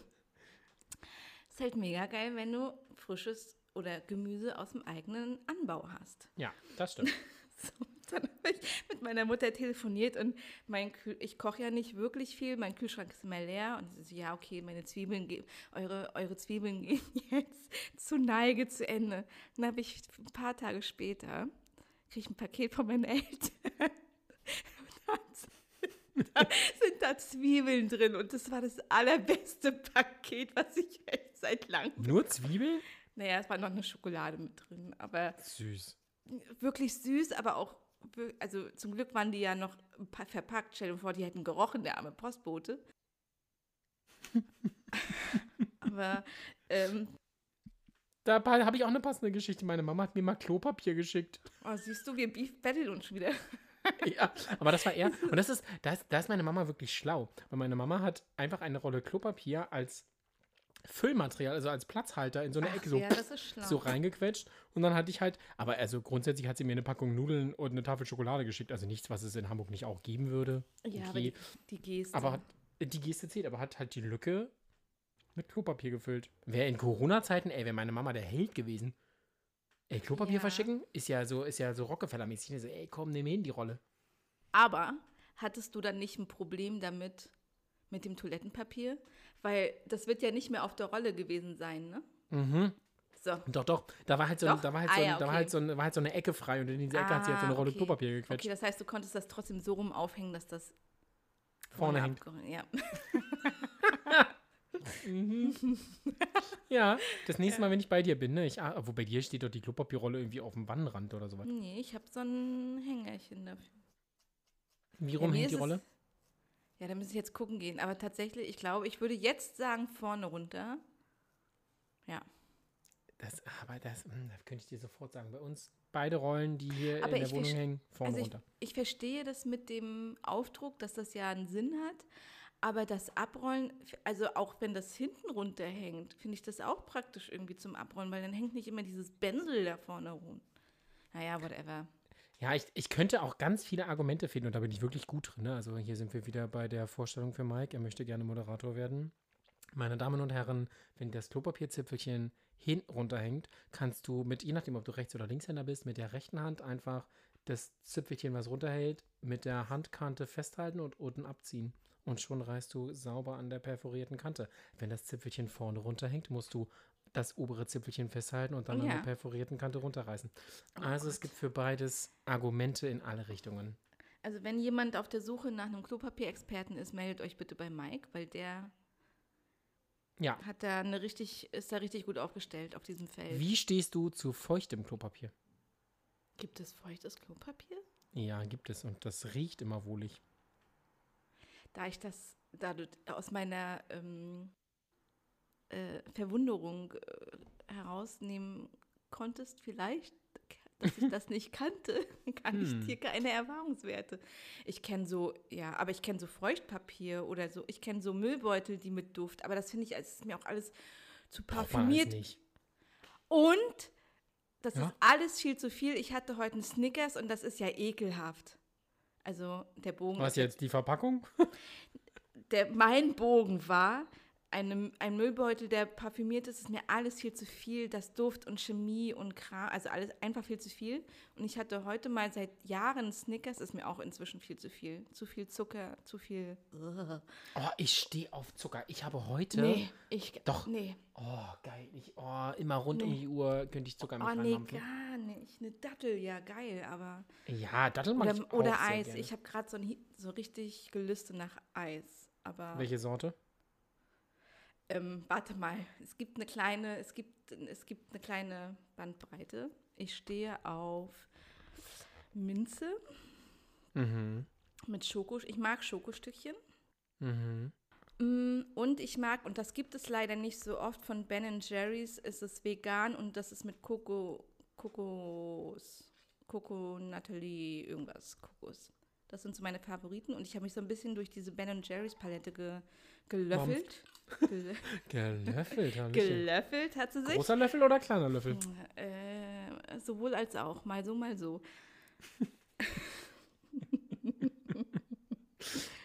[SPEAKER 1] Ist halt mega geil, wenn du frisches oder Gemüse aus dem eigenen Anbau hast.
[SPEAKER 2] Ja, das stimmt.
[SPEAKER 1] So, dann habe ich mit meiner Mutter telefoniert und mein Kühl ich koche ja nicht wirklich viel, mein Kühlschrank ist immer leer und sie so, ja, okay, meine Zwiebeln, ge- eure, eure Zwiebeln gehen jetzt zu Neige zu Ende. Dann habe ich ein paar Tage später, kriege ich ein Paket von meinen Eltern. Da sind da Zwiebeln drin und das war das allerbeste Paket, was ich seit langem.
[SPEAKER 2] Nur Zwiebeln?
[SPEAKER 1] Naja, es war noch eine Schokolade mit drin, aber
[SPEAKER 2] Süß.
[SPEAKER 1] wirklich süß, aber auch, also zum Glück waren die ja noch pa- verpackt. Stell dir vor, die hätten gerochen, der arme Postbote. aber ähm,
[SPEAKER 2] Da habe ich auch eine passende Geschichte. Meine Mama hat mir mal Klopapier geschickt.
[SPEAKER 1] oh, siehst du, wir beef battlen uns schon wieder.
[SPEAKER 2] ja, aber das war eher. Und das ist, da ist, da ist meine Mama wirklich schlau. Weil meine Mama hat einfach eine Rolle Klopapier als Füllmaterial, also als Platzhalter in so eine Ecke so,
[SPEAKER 1] ja,
[SPEAKER 2] so reingequetscht. Und dann hatte ich halt, aber also grundsätzlich hat sie mir eine Packung Nudeln und eine Tafel Schokolade geschickt. Also nichts, was es in Hamburg nicht auch geben würde.
[SPEAKER 1] ja, aber
[SPEAKER 2] Okay.
[SPEAKER 1] die, die Geste.
[SPEAKER 2] Aber hat, die Geste zählt, aber hat halt die Lücke mit Klopapier gefüllt. Wäre in Corona-Zeiten, ey, wäre meine Mama der Held gewesen. Ey, Klopapier
[SPEAKER 1] Ja.
[SPEAKER 2] verschicken ist ja so, ist ja so Rockefeller-mäßig. So, ey, komm, nimm hin die Rolle.
[SPEAKER 1] Aber hattest du dann nicht ein Problem damit, mit dem Toilettenpapier? Weil das wird ja nicht mehr auf der Rolle gewesen sein, ne?
[SPEAKER 2] Mhm.
[SPEAKER 1] So.
[SPEAKER 2] Doch, doch. Da war halt so,
[SPEAKER 1] Doch?
[SPEAKER 2] da war halt
[SPEAKER 1] Ah
[SPEAKER 2] so,
[SPEAKER 1] ja,
[SPEAKER 2] da war
[SPEAKER 1] okay.
[SPEAKER 2] halt so, eine- war halt so eine Ecke frei und in diese Ecke hat sie jetzt so eine
[SPEAKER 1] Ah,
[SPEAKER 2] Rolle
[SPEAKER 1] okay.
[SPEAKER 2] Klopapier gequetscht.
[SPEAKER 1] Okay, das heißt, du konntest das trotzdem so rum aufhängen, dass das
[SPEAKER 2] Vorne hängt.
[SPEAKER 1] Ja.
[SPEAKER 2] Ja, das nächste Mal, wenn ich bei dir bin, ne? Ich, ah, wo bei dir steht doch die Klopapierrolle irgendwie auf dem Wannenrand oder sowas.
[SPEAKER 1] Nee, ich habe so ein Hängerchen dafür.
[SPEAKER 2] Wie
[SPEAKER 1] Ja,
[SPEAKER 2] rum
[SPEAKER 1] mir
[SPEAKER 2] hängt die Rolle?
[SPEAKER 1] Ja, da muss ich jetzt gucken gehen. Aber tatsächlich, ich glaube, ich würde jetzt sagen, vorne runter. Ja.
[SPEAKER 2] Das, aber das, hm, das könnte ich dir sofort sagen. Bei uns beide Rollen, die hier
[SPEAKER 1] Aber
[SPEAKER 2] in der Wohnung hängen, vorne
[SPEAKER 1] also
[SPEAKER 2] runter.
[SPEAKER 1] ich verstehe das mit dem Aufdruck, dass das ja einen Sinn hat. Aber das Abrollen, also auch wenn das hinten runterhängt, finde ich das auch praktisch irgendwie zum Abrollen, weil dann hängt nicht immer dieses Bändel da vorne rum. Naja, whatever.
[SPEAKER 2] Ja, ich, ich könnte auch ganz viele Argumente finden und da bin ich wirklich gut drin. Ne? Also hier sind wir wieder bei der Vorstellung für Mike. Er möchte gerne Moderator werden. Meine Damen und Herren, wenn das Klopapierzipfelchen hinten runterhängt, kannst du mit, je nachdem, ob du Rechts- oder Linkshänder bist, mit der rechten Hand einfach das Zipfelchen, was runterhält, mit der Handkante festhalten und unten abziehen. Und schon reißt du sauber an der perforierten Kante. Wenn das Zipfelchen vorne runterhängt, musst du das obere Zipfelchen festhalten und dann an
[SPEAKER 1] Ja.
[SPEAKER 2] der perforierten Kante runterreißen.
[SPEAKER 1] Oh
[SPEAKER 2] also es
[SPEAKER 1] Gott.
[SPEAKER 2] gibt für beides Argumente in alle Richtungen.
[SPEAKER 1] Also wenn jemand auf der Suche nach einem Klopapierexperten ist, meldet euch bitte bei Mike, weil der
[SPEAKER 2] Ja.
[SPEAKER 1] hat da eine richtig, ist da richtig gut aufgestellt auf diesem Feld.
[SPEAKER 2] Wie stehst du zu feuchtem Klopapier?
[SPEAKER 1] Gibt es feuchtes Klopapier?
[SPEAKER 2] Ja, gibt es und das riecht immer wohlig.
[SPEAKER 1] Da ich das da du aus meiner ähm, äh, Verwunderung äh, herausnehmen konntest, vielleicht, dass ich das nicht kannte, kann ich
[SPEAKER 2] Hm.
[SPEAKER 1] dir keine Erfahrungswerte. Ich kenne so, ja, aber ich kenne so Feuchtpapier oder so, ich kenne so Müllbeutel, die mit Duft, aber das finde ich, es ist mir auch alles zu parfümiert.
[SPEAKER 2] nicht.
[SPEAKER 1] Und das
[SPEAKER 2] Ja?
[SPEAKER 1] ist alles viel zu viel. Ich hatte heute einen Snickers und das ist ja ekelhaft. Also der Bogen.
[SPEAKER 2] Was jetzt, die Verpackung?
[SPEAKER 1] Der, mein Bogen war eine, ein Müllbeutel, der parfümiert ist, ist mir alles viel zu viel. Das Duft und Chemie und Kram, also alles einfach viel zu viel. Und ich hatte heute mal seit Jahren Snickers, ist mir auch inzwischen viel zu viel. Zu viel Zucker, zu viel.
[SPEAKER 2] Oh, ich stehe auf Zucker. Ich habe heute.
[SPEAKER 1] Nee, ich.
[SPEAKER 2] Doch.
[SPEAKER 1] Nee.
[SPEAKER 2] Oh, geil. Ich, oh, immer rund um
[SPEAKER 1] Nee.
[SPEAKER 2] die Uhr könnte ich Zucker mit
[SPEAKER 1] Oh, nee, gar nicht. Eine Dattel, ja, geil, aber.
[SPEAKER 2] Ja, Dattel mag ich
[SPEAKER 1] Oder,
[SPEAKER 2] auch
[SPEAKER 1] oder Eis. Ich habe gerade so, ein so richtig Gelüste nach Eis. Aber
[SPEAKER 2] Welche Sorte?
[SPEAKER 1] Ähm, warte mal, es gibt eine kleine, es gibt, es gibt eine kleine Bandbreite. Ich stehe auf Minze
[SPEAKER 2] Mhm.
[SPEAKER 1] mit Schoko. Ich mag Schokostückchen.
[SPEAKER 2] Mhm.
[SPEAKER 1] Mm, Und ich mag, und das gibt es leider nicht so oft, von Ben Jerry's ist es vegan und das ist mit Koko, Kokos, Koko Natalie, irgendwas, Kokos. Das sind so meine Favoriten und ich habe mich so ein bisschen durch diese Ben Jerry's Palette ge, gelöffelt. Gel,
[SPEAKER 2] Gelöffelt, Hallöchen.
[SPEAKER 1] gelöffelt hat sie sich.
[SPEAKER 2] Großer Löffel oder kleiner Löffel?
[SPEAKER 1] Äh, sowohl als auch, mal so, mal so.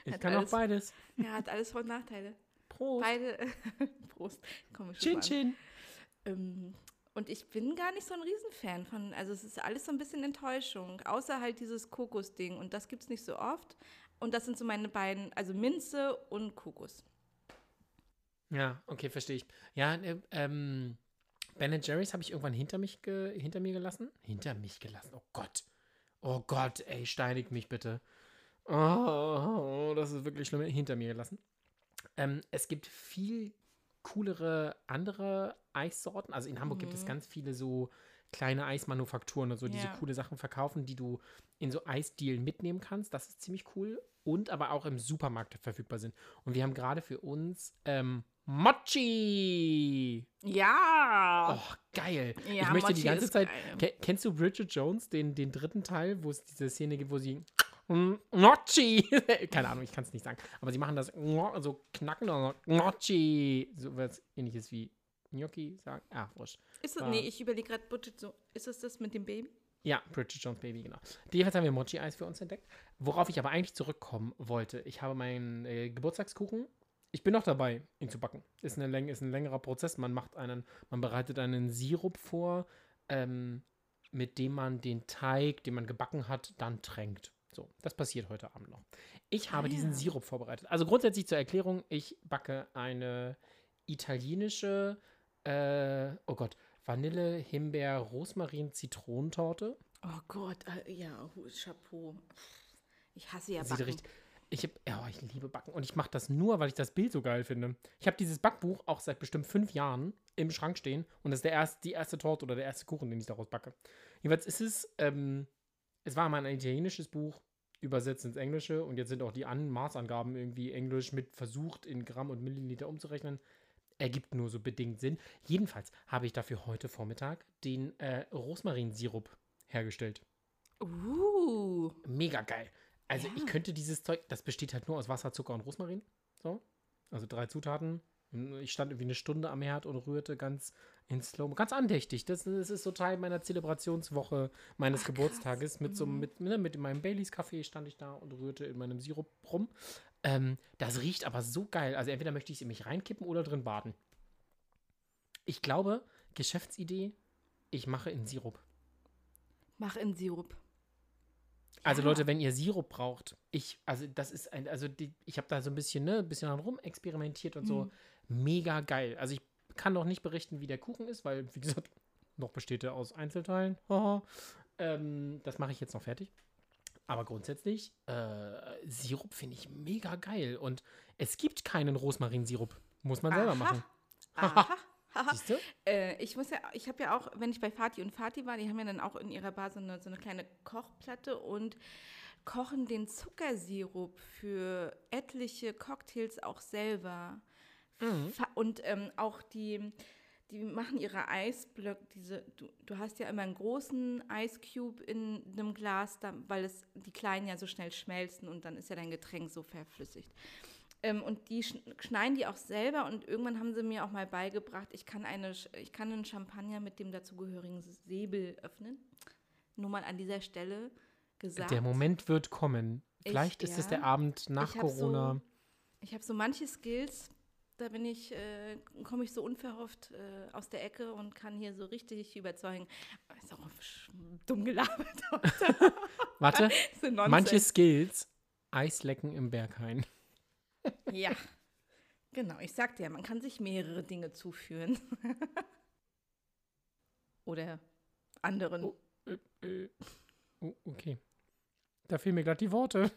[SPEAKER 2] Ich
[SPEAKER 1] Hat
[SPEAKER 2] kann auch
[SPEAKER 1] alles-
[SPEAKER 2] beides.
[SPEAKER 1] Ja, hat alles Vor- und Nachteile.
[SPEAKER 2] Prost.
[SPEAKER 1] Beide. Prost. Komm, ich
[SPEAKER 2] Chin. Chin.
[SPEAKER 1] Ähm, und ich bin gar nicht so ein Riesenfan von, also es ist alles so ein bisschen Enttäuschung, außer halt dieses Kokosding und das gibt es nicht so oft. Und das sind so meine beiden, also Minze und Kokos.
[SPEAKER 2] Ja, okay, verstehe ich. Ja, äh, ähm, Ben Jerry's habe ich irgendwann hinter mich hinter mir gelassen. Hinter mich gelassen. Oh Gott. Oh Gott, ey, steinigt mich bitte. Oh, das ist wirklich schlimm. Hinter mir gelassen. Ähm, es gibt viel coolere andere Eissorten. Also in Hamburg gibt es
[SPEAKER 1] Mhm.
[SPEAKER 2] ganz viele so kleine Eismanufakturen und so, die so
[SPEAKER 1] Ja.
[SPEAKER 2] coole Sachen verkaufen, die du in so Eisdielen mitnehmen kannst. Das ist ziemlich cool. Und aber auch im Supermarkt verfügbar sind. Und wir haben gerade für uns ähm, Mochi.
[SPEAKER 1] Ja!
[SPEAKER 2] Oh, geil.
[SPEAKER 1] Ja,
[SPEAKER 2] ich möchte
[SPEAKER 1] Mochi
[SPEAKER 2] die ganze Zeit.
[SPEAKER 1] geil.
[SPEAKER 2] Ke kennst du Bridget Jones, den, den dritten Teil, wo es diese Szene gibt, wo sie Mochi. Keine Ahnung, ich kann es nicht sagen. Aber sie machen das so knacken oder Mochi. So was ähnliches wie Gnocchi sagen. Ah, wurscht.
[SPEAKER 1] Ist das, nee, ich überlege gerade, Budget so, ist das das mit dem Baby?
[SPEAKER 2] Ja, Bridget Jones Baby, genau. Jedenfalls haben wir Mochi-Eis für uns entdeckt. Worauf ich aber eigentlich zurückkommen wollte. Ich habe meinen äh, Geburtstagskuchen. Ich bin noch dabei, ihn zu backen. Ist, eine ist ein längerer Prozess. Man macht einen, man bereitet einen Sirup vor, ähm, mit dem man den Teig, den man gebacken hat, dann tränkt. So, das passiert heute Abend noch. Ich habe
[SPEAKER 1] Ah,
[SPEAKER 2] diesen
[SPEAKER 1] ja.
[SPEAKER 2] Sirup vorbereitet. Also grundsätzlich zur Erklärung, ich backe eine italienische, äh, oh Gott, Vanille, Himbeer, Rosmarin, Zitronentorte.
[SPEAKER 1] Oh Gott, äh, ja, Chapeau. Ich hasse ja
[SPEAKER 2] Sieht
[SPEAKER 1] Backen.
[SPEAKER 2] richtig. Ich, hab, oh, ich liebe Backen und ich mache das nur, weil ich das Bild so geil finde. Ich habe dieses Backbuch auch seit bestimmt fünf Jahren im Schrank stehen und das ist der erste, die erste Torte oder der erste Kuchen, den ich daraus backe. Jedenfalls ist es, ähm, es war mal ein italienisches Buch, übersetzt ins Englische und jetzt sind auch die An Maßangaben irgendwie Englisch mit versucht in Gramm und Milliliter umzurechnen. Ergibt nur so bedingt Sinn. Jedenfalls habe ich dafür heute Vormittag den äh, Rosmarinsirup hergestellt.
[SPEAKER 1] Uh,
[SPEAKER 2] Mega geil. Also
[SPEAKER 1] Ja.
[SPEAKER 2] ich könnte dieses Zeug, das besteht halt nur aus Wasser, Zucker und Rosmarin. So. Also drei Zutaten. Ich stand irgendwie eine Stunde am Herd und rührte ganz in Slow, ganz andächtig. Das, das ist so Teil meiner Zelebrationswoche meines
[SPEAKER 1] Ach,
[SPEAKER 2] Geburtstages. Mit so
[SPEAKER 1] Mhm.
[SPEAKER 2] mit, ne, mit meinem Baileys Kaffee stand ich da und rührte in meinem Sirup rum. Ähm, das riecht aber so geil. Also entweder möchte ich es in mich reinkippen oder drin baden. Ich glaube, Geschäftsidee, ich mache in Sirup.
[SPEAKER 1] mach in Sirup.
[SPEAKER 2] Also
[SPEAKER 1] Ja.
[SPEAKER 2] Leute, wenn ihr Sirup braucht, ich, also das ist ein, also die, ich habe da so ein bisschen, ne, ein bisschen dran rum experimentiert und so. Mega geil. Also ich kann noch nicht berichten, wie der Kuchen ist, weil, wie gesagt, noch besteht er aus Einzelteilen. Ähm, das mache ich jetzt noch fertig. Aber grundsätzlich, äh, Sirup finde ich mega geil. Und es gibt keinen Rosmarinsirup. Muss man selber
[SPEAKER 1] Aha.
[SPEAKER 2] machen.
[SPEAKER 1] Aha.
[SPEAKER 2] Siehst du?
[SPEAKER 1] Äh, ich muss ja, ich habe ja auch, wenn ich bei Fati und Fati war, die haben ja dann auch in ihrer Bar so eine, so eine kleine Kochplatte und kochen den Zuckersirup für etliche Cocktails auch selber.
[SPEAKER 2] Mhm.
[SPEAKER 1] Und ähm, auch die, die machen ihre Eisblöcke, diese, du, du hast ja immer einen großen Eiscube in einem Glas, da, weil es die kleinen ja so schnell schmelzen und dann ist ja dein Getränk so verflüssigt. Ähm, und die schn- schneiden die auch selber und irgendwann haben sie mir auch mal beigebracht, ich kann, eine, ich kann einen Champagner mit dem dazugehörigen Säbel öffnen. Nur mal an dieser Stelle gesagt.
[SPEAKER 2] Der Moment wird kommen.
[SPEAKER 1] Ich-
[SPEAKER 2] Vielleicht ist es
[SPEAKER 1] ja.
[SPEAKER 2] der Abend nach
[SPEAKER 1] Ich hab so-
[SPEAKER 2] Corona.
[SPEAKER 1] Ich habe so manche Skills, da bin ich, äh, komme ich so unverhofft äh, aus der Ecke und kann hier so richtig überzeugen. Ist auch dumm gelabert.
[SPEAKER 2] Warte, manche Skills. Eislecken im Berghain.
[SPEAKER 1] Ja. Genau, ich sagte ja, man kann sich mehrere Dinge zuführen. Oder anderen.
[SPEAKER 2] Oh. Äh, äh, oh, okay. Da fehlen mir gerade die Worte.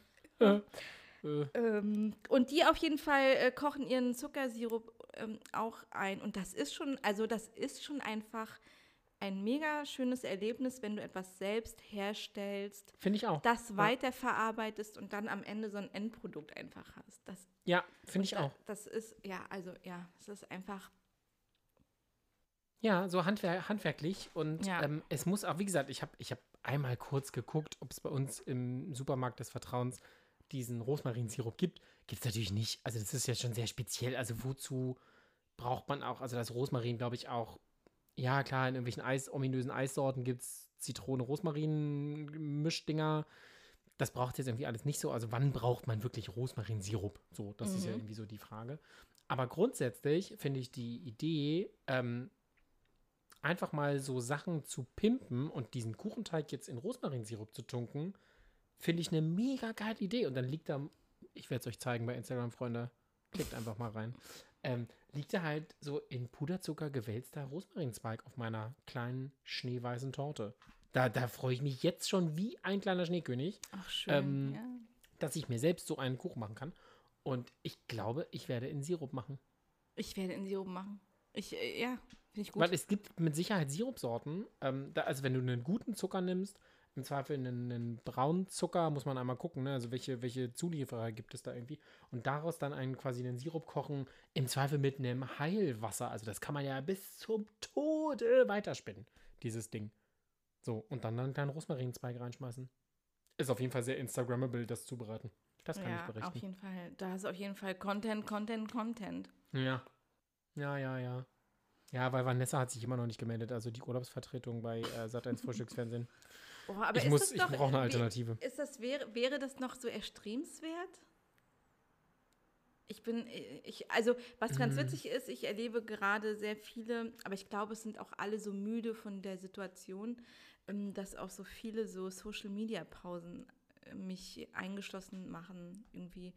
[SPEAKER 2] Äh, äh,
[SPEAKER 1] Ähm, und die auf jeden Fall äh, kochen ihren Zuckersirup ähm, auch ein. Und das ist schon, also das ist schon einfach ein mega schönes Erlebnis, wenn du etwas selbst herstellst,
[SPEAKER 2] Finde ich auch.
[SPEAKER 1] das weiterverarbeitest und dann am Ende so ein Endprodukt einfach hast. Das,
[SPEAKER 2] Ja, finde ich
[SPEAKER 1] da-
[SPEAKER 2] auch.
[SPEAKER 1] Das ist, ja, also ja, es ist einfach,
[SPEAKER 2] Ja, so handwer handwerklich. Und
[SPEAKER 1] Ja.
[SPEAKER 2] ähm, es muss auch, wie gesagt, ich habe ich hab einmal kurz geguckt, ob es bei uns im Supermarkt des Vertrauens diesen Rosmarinsirup gibt. Gibt es natürlich nicht. Also das ist ja schon sehr speziell. Also wozu braucht man auch, also das Rosmarin, glaube ich, auch, ja klar, in irgendwelchen Eis, ominösen Eissorten gibt es Zitrone-Rosmarin-Mischdinger. Das braucht jetzt irgendwie alles nicht so. Also wann braucht man wirklich Rosmarinsirup? So, das ist ja
[SPEAKER 1] Mhm.
[SPEAKER 2] irgendwie so die Frage. Aber grundsätzlich finde ich die Idee, ähm, einfach mal so Sachen zu pimpen und diesen Kuchenteig jetzt in Rosmarinsirup zu tunken, finde ich eine mega geile Idee. Und dann liegt da, ich werde es euch zeigen bei Instagram, Freunde, klickt einfach mal rein, ähm, liegt da halt so in Puderzucker gewälzter Rosmarinzweig auf meiner kleinen schneeweißen Torte. Da, da freue ich mich jetzt schon wie ein kleiner Schneekönig,
[SPEAKER 1] ach schön.
[SPEAKER 2] Ähm,
[SPEAKER 1] ja.
[SPEAKER 2] dass ich mir selbst so einen Kuchen machen kann. Und ich glaube, ich werde in Sirup machen.
[SPEAKER 1] Ich werde in Sirup machen. Ich, äh, ja, finde ich gut.
[SPEAKER 2] Weil es gibt mit Sicherheit Sirupsorten. Ähm, da, also wenn du einen guten Zucker nimmst, im Zweifel einen, einen braunen Zucker, muss man einmal gucken, ne? also welche, welche Zulieferer gibt es da irgendwie. Und daraus dann einen quasi einen Sirup kochen, im Zweifel mit einem Heilwasser. Also das kann man ja bis zum Tode weiterspinnen, dieses Ding. So, und dann einen kleinen Rosmarinzweig reinschmeißen. Ist auf jeden Fall sehr Instagrammable, das zubereiten. Das kann
[SPEAKER 1] ja,
[SPEAKER 2] ich
[SPEAKER 1] auf
[SPEAKER 2] berichten.
[SPEAKER 1] jeden Fall. Da ist auf jeden Fall Content, Content, Content.
[SPEAKER 2] Ja. Ja, ja, ja. Ja, weil Vanessa hat sich immer noch nicht gemeldet, also die Urlaubsvertretung bei äh, Sat1 Frühstücksfernsehen.
[SPEAKER 1] Oh, aber
[SPEAKER 2] ich muss, ich brauche eine Alternative.
[SPEAKER 1] Ist das, wäre, wäre das noch so erstrebenswert? Ich bin, ich, also was ganz
[SPEAKER 2] Mhm.
[SPEAKER 1] witzig ist, ich erlebe gerade sehr viele, aber ich glaube, es sind auch alle so müde von der Situation, ähm, dass auch so viele so Social-Media-Pausen äh, mich eingeschlossen machen, irgendwie,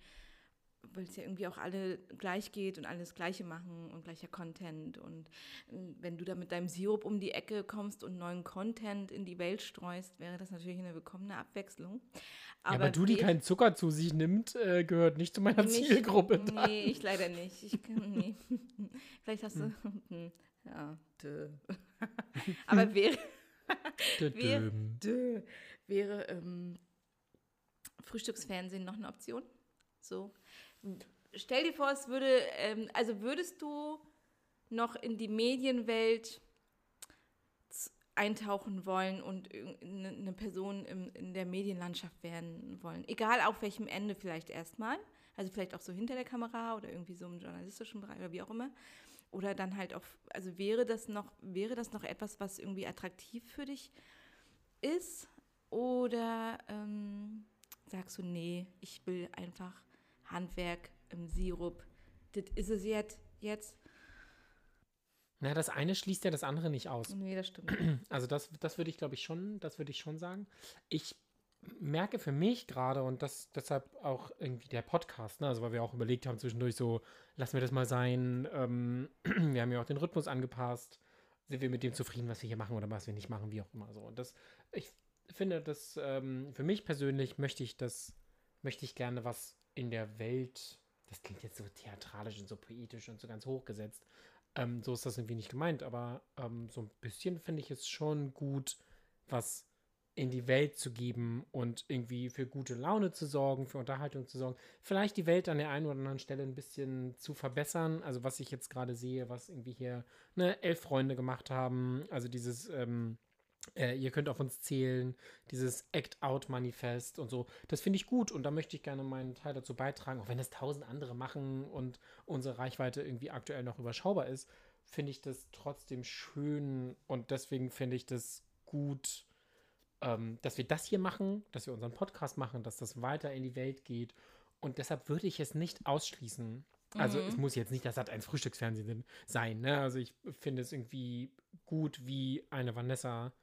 [SPEAKER 1] weil es ja irgendwie auch alle gleich geht und alles Gleiche machen und gleicher Content. Und äh, wenn du da mit deinem Sirup um die Ecke kommst und neuen Content in die Welt streust, wäre das natürlich eine willkommene Abwechslung.
[SPEAKER 2] ja, aber du, die keinen Zucker zu sich nimmt, äh, gehört nicht zu meiner
[SPEAKER 1] nicht-
[SPEAKER 2] Zielgruppe. dann.
[SPEAKER 1] Nee, ich leider nicht. Ich kann, nee. Vielleicht hast du. Hm. Ja, dö. Aber wäre,
[SPEAKER 2] Tüdüm.
[SPEAKER 1] dö, wäre ähm, Frühstücksfernsehen noch eine Option? So. Stell dir vor, es würde, ähm, also würdest du noch in die Medienwelt eintauchen wollen und eine eine Person im, in der Medienlandschaft werden wollen. Egal auf welchem Ende vielleicht erstmal. Also vielleicht auch so hinter der Kamera oder irgendwie so im journalistischen Bereich oder wie auch immer. Oder dann halt auch, also wäre das noch, wäre das noch etwas, was irgendwie attraktiv für dich ist? Oder ähm, sagst du, nee, ich will einfach Handwerk im Sirup. Das ist es jetzt. jetzt.
[SPEAKER 2] Na, das eine schließt ja das andere nicht aus.
[SPEAKER 1] Nee, das stimmt.
[SPEAKER 2] Also das, das würde ich, glaube ich, schon, das würde ich schon sagen. Ich merke für mich gerade und das deshalb auch irgendwie der Podcast, ne? also weil wir auch überlegt haben zwischendurch so, lassen wir das mal sein. Ähm, wir haben ja auch den Rhythmus angepasst. Sind wir mit dem zufrieden, was wir hier machen oder was wir nicht machen, wie auch immer so. Und das, ich finde, dass ähm, für mich persönlich möchte ich das, möchte ich gerne was in der Welt, das klingt jetzt so theatralisch und so poetisch und so ganz hochgesetzt, ähm, so ist das irgendwie nicht gemeint, aber ähm, so ein bisschen finde ich es schon gut, was in die Welt zu geben und irgendwie für gute Laune zu sorgen, für Unterhaltung zu sorgen. Vielleicht die Welt an der einen oder anderen Stelle ein bisschen zu verbessern. Also was ich jetzt gerade sehe, was irgendwie hier ne, elf Freunde gemacht haben. Also dieses, ähm, äh, ihr könnt auf uns zählen, dieses Act-Out-Manifest und so. Das finde ich gut und da möchte ich gerne meinen Teil dazu beitragen. Auch wenn das tausend andere machen und unsere Reichweite irgendwie aktuell noch überschaubar ist, finde ich das trotzdem schön und deswegen finde ich das gut ähm, dass wir das hier machen, dass wir unseren Podcast machen, dass das weiter in die Welt geht. Und deshalb würde ich es nicht ausschließen. Also mhm. es muss jetzt nicht das hat ein Frühstücksfernsehen sein. Ne? Also ich finde es irgendwie gut, wie eine Vanessa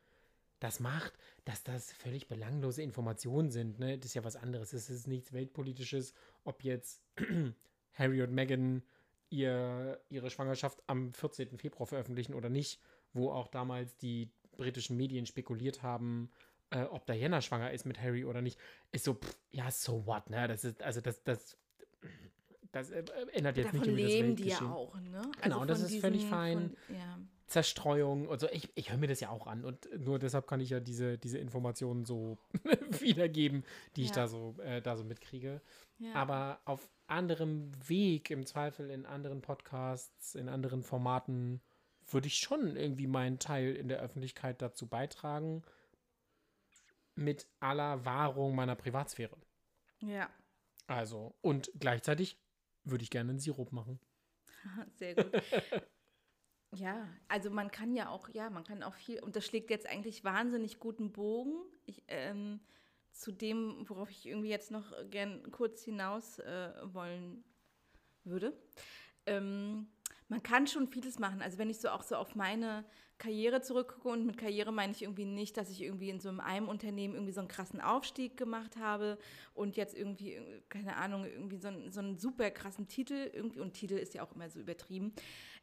[SPEAKER 2] das macht, dass das völlig belanglose Informationen sind. Ne? Das ist ja was anderes. Es ist nichts Weltpolitisches, ob jetzt Harry und Meghan ihr, ihre Schwangerschaft am 14. Februar veröffentlichen oder nicht, wo auch damals die britischen Medien spekuliert haben, äh, ob Diana schwanger ist mit Harry oder nicht, ist so, pff, ja, so what, ne? Das ist, also das, das, das äh, ändert jetzt
[SPEAKER 1] Davon
[SPEAKER 2] nicht
[SPEAKER 1] über leben die ja auch, ne? Also
[SPEAKER 2] genau, das ist diesen, völlig fein. Von, ja. Zerstreuung und so. Ich, ich höre mir das ja auch an und nur deshalb kann ich ja diese, diese Informationen so wiedergeben, die ja. ich da so, äh, da so mitkriege. Ja. Aber auf anderem Weg, im Zweifel in anderen Podcasts, in anderen Formaten, würde ich schon irgendwie meinen Teil in der Öffentlichkeit dazu beitragen, mit aller Wahrung meiner Privatsphäre.
[SPEAKER 1] Ja.
[SPEAKER 2] Also, und gleichzeitig würde ich gerne einen Sirup machen.
[SPEAKER 1] Sehr gut. ja, also man kann ja auch, ja, man kann auch viel, und das schlägt jetzt eigentlich wahnsinnig guten Bogen. Ich, ähm, zu dem, worauf ich irgendwie jetzt noch gern kurz hinaus äh, wollen würde. Ähm, man kann schon vieles machen. Also wenn ich so auch so auf meine Karriere zurückgucke und mit Karriere meine ich irgendwie nicht, dass ich irgendwie in so einem Unternehmen irgendwie so einen krassen Aufstieg gemacht habe und jetzt irgendwie, keine Ahnung, irgendwie so, einen, so einen super krassen Titel irgendwie, und Titel ist ja auch immer so übertrieben.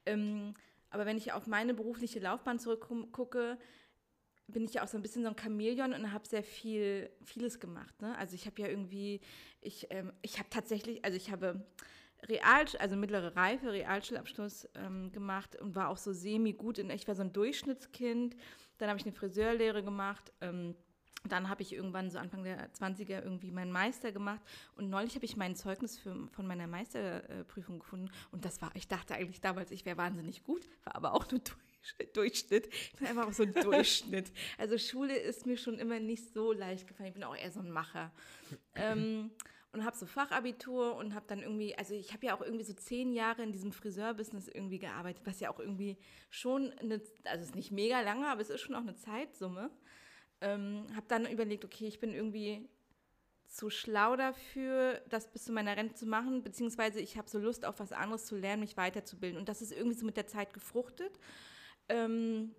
[SPEAKER 1] Ähm, aber wenn ich auf meine berufliche Laufbahn zurückgucke, bin ich ja auch so ein bisschen so ein Chamäleon und habe sehr viel, vieles gemacht. Ne? Also ich habe ja irgendwie, ich, ähm, ich habe tatsächlich, also ich habe Real, also mittlere Reife, Realschulabschluss ähm, gemacht und war auch so semi-gut. Ich war so ein Durchschnittskind. Dann habe ich eine Friseurlehre gemacht. Ähm, dann habe ich irgendwann so Anfang der 20er irgendwie meinen Meister gemacht und neulich habe ich mein Zeugnis für, von meiner Meisterprüfung gefunden und das war, ich dachte eigentlich damals, ich wäre wahnsinnig gut, war aber auch nur Durchschnitt. Ich bin einfach auch so ein Durchschnitt. Also Schule ist mir schon immer nicht so leicht gefallen. Ich bin auch eher so ein Macher. ähm, und habe so Fachabitur und habe dann irgendwie, also ich habe ja auch irgendwie so zehn Jahre in diesem Friseurbusiness irgendwie gearbeitet, was ja auch irgendwie schon eine, also es ist nicht mega lange, aber es ist schon auch eine Zeitsumme. Ähm, habe dann überlegt, okay, ich bin irgendwie zu schlau dafür, das bis zu meiner Rente zu machen, beziehungsweise ich habe so Lust auf was anderes zu lernen, mich weiterzubilden. Und das ist irgendwie so mit der Zeit gefruchtet. Ähm,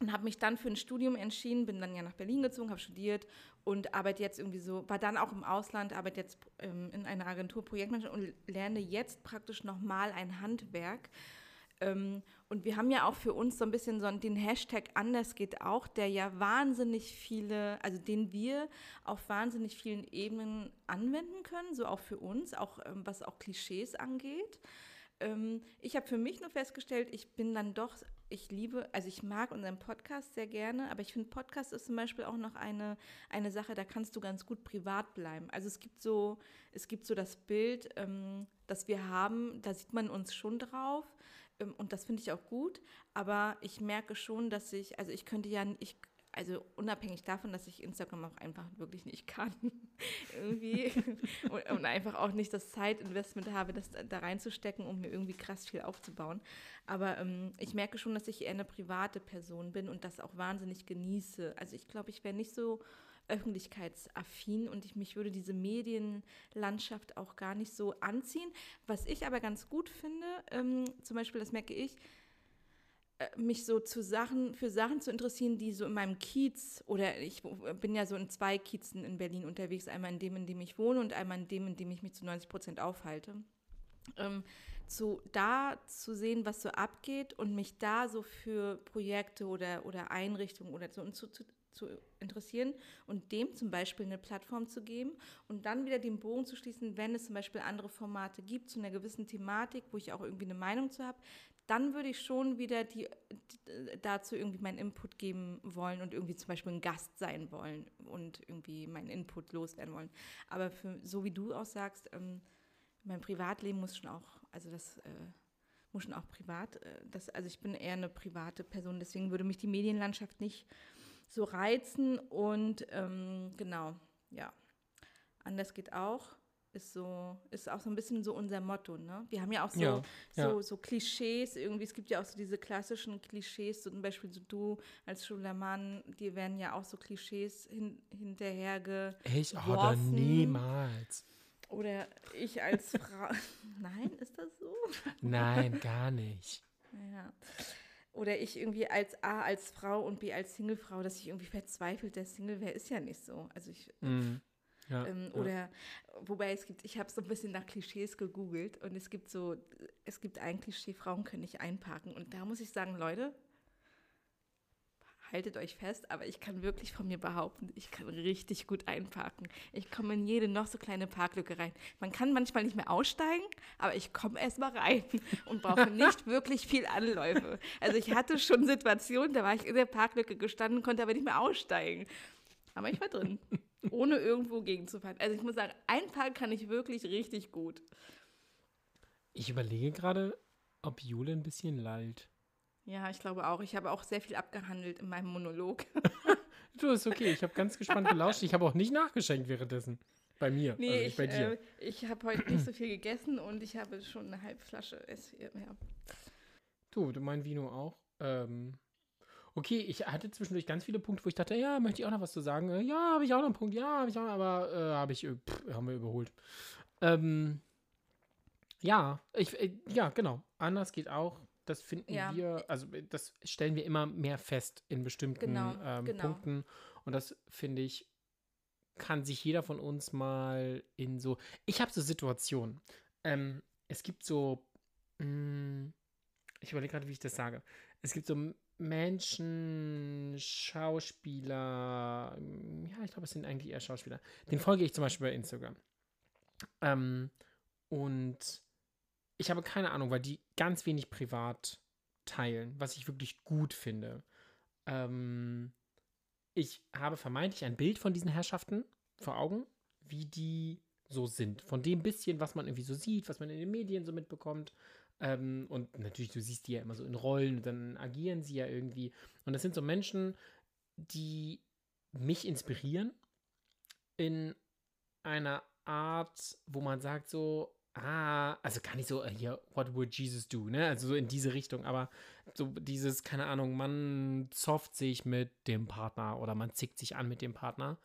[SPEAKER 1] und habe mich dann für ein Studium entschieden, bin dann ja nach Berlin gezogen, habe studiert und arbeite jetzt irgendwie so, war dann auch im Ausland, arbeite jetzt ähm, in einer Agentur Projektmanagement und lerne jetzt praktisch nochmal ein Handwerk. Ähm, und wir haben ja auch für uns so ein bisschen so den Hashtag anders geht auch, der ja wahnsinnig viele, also den wir auf wahnsinnig vielen Ebenen anwenden können, so auch für uns, auch ähm, was auch Klischees angeht. Ähm, ich habe für mich nur festgestellt, ich bin dann doch ich liebe, also ich mag unseren Podcast sehr gerne, aber ich finde, Podcast ist zum Beispiel auch noch eine, eine Sache, da kannst du ganz gut privat bleiben. Also es gibt so, es gibt so das Bild, ähm, das wir haben, da sieht man uns schon drauf. Ähm, und das finde ich auch gut, aber ich merke schon, dass ich, also ich könnte ja, ich also unabhängig davon, dass ich Instagram auch einfach wirklich nicht kann, irgendwie, und, und, einfach auch nicht das Zeitinvestment habe, das da reinzustecken, um mir irgendwie krass viel aufzubauen. Aber ähm, ich merke schon, dass ich eher eine private Person bin und das auch wahnsinnig genieße. Also ich glaube, ich wäre nicht so öffentlichkeitsaffin und ich mich würde diese Medienlandschaft auch gar nicht so anziehen. Was ich aber ganz gut finde, ähm, zum Beispiel, das merke ich, mich so zu Sachen, für Sachen zu interessieren, die so in meinem Kiez oder ich bin ja so in zwei Kiezen in Berlin unterwegs, einmal in dem, in dem ich wohne und einmal in dem, in dem ich mich zu 90 Prozent aufhalte. Ähm, zu, da zu sehen, was so abgeht und mich da so für Projekte oder, oder Einrichtungen oder so zu, zu, zu interessieren und dem zum Beispiel eine Plattform zu geben und dann wieder den Bogen zu schließen, wenn es zum Beispiel andere Formate gibt zu einer gewissen Thematik, wo ich auch irgendwie eine Meinung zu habe, dann würde ich schon wieder die, dazu irgendwie meinen Input geben wollen und irgendwie zum Beispiel ein Gast sein wollen und irgendwie meinen Input loswerden wollen. Aber für, so wie du auch sagst, ähm, mein Privatleben muss schon auch, also das äh, muss schon auch privat, äh, das, also ich bin eher eine private Person, deswegen würde mich die Medienlandschaft nicht so reizen und ähm, genau, ja. Anders geht auch ist so, ist auch so ein bisschen so unser Motto, ne? Wir haben ja auch so,
[SPEAKER 2] Ja,
[SPEAKER 1] so,
[SPEAKER 2] ja.
[SPEAKER 1] so Klischees, irgendwie, es gibt ja auch so diese klassischen Klischees, so zum Beispiel so du als schwuler Mann, dir werden ja auch so Klischees hin, hinterherge
[SPEAKER 2] Ich oder niemals.
[SPEAKER 1] oder ich als Frau. Nein, ist das so?
[SPEAKER 2] Nein, gar nicht.
[SPEAKER 1] Ja. Oder ich irgendwie als A als Frau und B als Singlefrau, dass ich irgendwie verzweifelt der Single wäre, ist ja nicht so. Also ich,
[SPEAKER 2] Mhm. Ja,
[SPEAKER 1] Ähm,
[SPEAKER 2] ja.
[SPEAKER 1] Oder wobei es gibt, ich habe so ein bisschen nach Klischees gegoogelt und es gibt so, es gibt ein Klischee, Frauen können nicht einparken. Und da muss ich sagen, Leute, haltet euch fest, aber ich kann wirklich von mir behaupten, ich kann richtig gut einparken. Ich komme in jede noch so kleine Parklücke rein. Man kann manchmal nicht mehr aussteigen, aber ich komme erst mal rein und brauche nicht wirklich viel Anläufe. Also ich hatte schon Situationen, da war ich in der Parklücke gestanden, konnte aber nicht mehr aussteigen. Aber ich war drin, ohne irgendwo gegenzufahren. Also ich muss sagen, einparken kann ich wirklich richtig gut.
[SPEAKER 2] Ich überlege gerade, ob Jule ein bisschen lallt.
[SPEAKER 1] Ja, ich glaube auch. Ich habe auch sehr viel abgehandelt in meinem Monolog.
[SPEAKER 2] Du, ist okay. Ich habe ganz gespannt gelauscht. Ich habe auch nicht nachgeschenkt währenddessen. Bei mir, also
[SPEAKER 1] Nee,
[SPEAKER 2] nicht
[SPEAKER 1] ich,
[SPEAKER 2] bei dir.
[SPEAKER 1] äh, ich habe heute nicht so viel gegessen und ich habe schon eine halbe Flasche S4. Ja.
[SPEAKER 2] Du, du mein Vino auch. Ähm, okay, ich hatte zwischendurch ganz viele Punkte, wo ich dachte, ja, möchte ich auch noch was zu sagen. Äh, ja, habe ich auch noch einen Punkt. Ja, habe ich auch, aber äh, habe ich, äh, pff, haben wir überholt. Ähm, ja, ich, äh, ja, genau. Anders geht auch. Das finden
[SPEAKER 1] Ja.
[SPEAKER 2] wir, also äh, das stellen wir immer mehr fest in bestimmten
[SPEAKER 1] Genau,
[SPEAKER 2] ähm,
[SPEAKER 1] genau.
[SPEAKER 2] Punkten. Und das finde ich, kann sich jeder von uns mal in so. Ich habe so Situationen. Ähm, es gibt so. Mh, ich überlege gerade, wie ich das sage. Es gibt so Menschen, Schauspieler. mm, Ja, ich glaube, es sind eigentlich eher Schauspieler. Den folge ich zum Beispiel bei Instagram. Ähm, und ich habe keine Ahnung, weil die ganz wenig privat teilen, was ich wirklich gut finde. Ähm, ich habe vermeintlich ein Bild von diesen Herrschaften vor Augen, wie die so sind. Von dem bisschen, was man irgendwie so sieht, was man in den Medien so mitbekommt. Ähm, und natürlich, du siehst die ja immer so in Rollen dann agieren sie ja irgendwie. Und das sind so Menschen, die mich inspirieren in einer Art, wo man sagt so, ah, also gar nicht so, äh, hier, what would Jesus do, ne? Also so in diese Richtung, aber so dieses, keine Ahnung, man zofft sich mit dem Partner oder man zickt sich an mit dem Partner.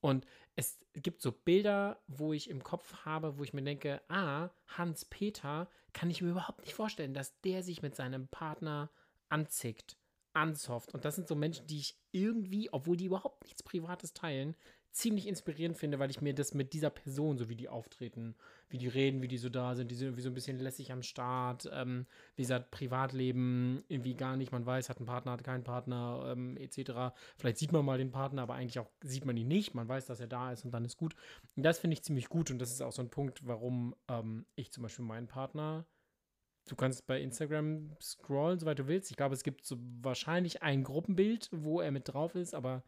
[SPEAKER 2] Und es gibt so Bilder, wo ich im Kopf habe, wo ich mir denke, ah, Hans-Peter kann ich mir überhaupt nicht vorstellen, dass der sich mit seinem Partner anzickt, anzofft. Und das sind so Menschen, die ich irgendwie, obwohl die überhaupt nichts Privates teilen, ziemlich inspirierend finde, weil ich mir das mit dieser Person, so wie die auftreten, wie die reden, wie die so da sind, die sind irgendwie so ein bisschen lässig am Start, ähm, wie gesagt, Privatleben irgendwie gar nicht, man weiß, hat einen Partner, hat keinen Partner, ähm, etc. Vielleicht sieht man mal den Partner, aber eigentlich auch sieht man ihn nicht, man weiß, dass er da ist und dann ist gut. Und das finde ich ziemlich gut und das ist auch so ein Punkt, warum ähm, ich zum Beispiel meinen Partner Du kannst bei Instagram scrollen, soweit du willst. Ich glaube, es gibt so wahrscheinlich ein Gruppenbild, wo er mit drauf ist, aber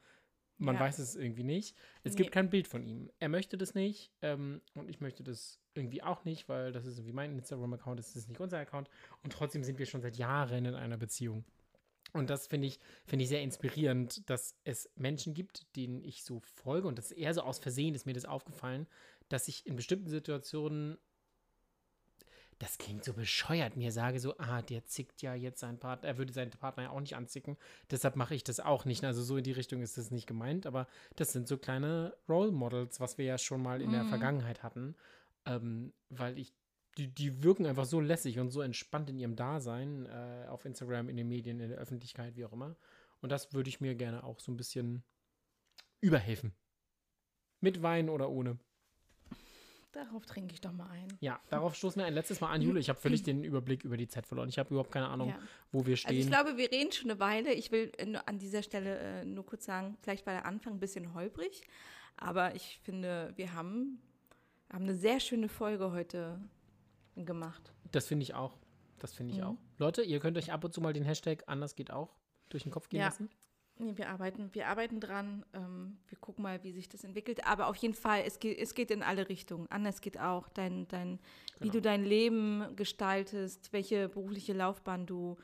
[SPEAKER 2] man
[SPEAKER 1] Ja.
[SPEAKER 2] weiß es irgendwie nicht. Es
[SPEAKER 1] Nee.
[SPEAKER 2] gibt kein Bild von ihm. Er möchte das nicht ähm, und ich möchte das irgendwie auch nicht, weil das ist irgendwie mein Instagram-Account, das ist nicht unser Account. Und trotzdem sind wir schon seit Jahren in einer Beziehung. Und das finde ich, finde ich sehr inspirierend, dass es Menschen gibt, denen ich so folge. Und das ist eher so aus Versehen ist mir das aufgefallen, dass ich in bestimmten Situationen das klingt so bescheuert, mir sage so, ah, der zickt ja jetzt seinen Partner, er würde seinen Partner ja auch nicht anzicken, deshalb mache ich das auch nicht. Also so in die Richtung ist das nicht gemeint, aber das sind so kleine Role Models, was wir ja schon mal in der
[SPEAKER 1] Mhm.
[SPEAKER 2] Vergangenheit hatten, ähm, weil ich, die, die wirken einfach so lässig und so entspannt in ihrem Dasein, äh, auf Instagram, in den Medien, in der Öffentlichkeit, wie auch immer. Und das würde ich mir gerne auch so ein bisschen überhelfen. Mit Wein oder ohne.
[SPEAKER 1] Darauf trinke ich doch mal ein.
[SPEAKER 2] Ja, darauf stoßen wir ein letztes Mal an, Jule. Ich habe völlig den Überblick über die Zeit verloren. Ich habe überhaupt keine Ahnung,
[SPEAKER 1] Ja.
[SPEAKER 2] wo wir
[SPEAKER 1] Also ich
[SPEAKER 2] stehen.
[SPEAKER 1] glaube, wir reden schon eine Weile. Ich will äh, an dieser Stelle äh, nur kurz sagen, vielleicht war der Anfang ein bisschen holprig, aber ich finde, wir haben, haben eine sehr schöne Folge heute gemacht.
[SPEAKER 2] das finde ich auch. das finde ich
[SPEAKER 1] Mhm.
[SPEAKER 2] auch. Leute, ihr könnt euch ab und zu mal den Hashtag anders geht auch durch den Kopf gehen
[SPEAKER 1] Ja.
[SPEAKER 2] lassen.
[SPEAKER 1] Nee, wir arbeiten, wir arbeiten dran. Ähm, wir gucken mal, wie sich das entwickelt. Aber auf jeden Fall, es geht, es geht in alle Richtungen. Anders geht auch. Dein, dein, Wie
[SPEAKER 2] Genau.
[SPEAKER 1] du dein Leben gestaltest, welche berufliche Laufbahn du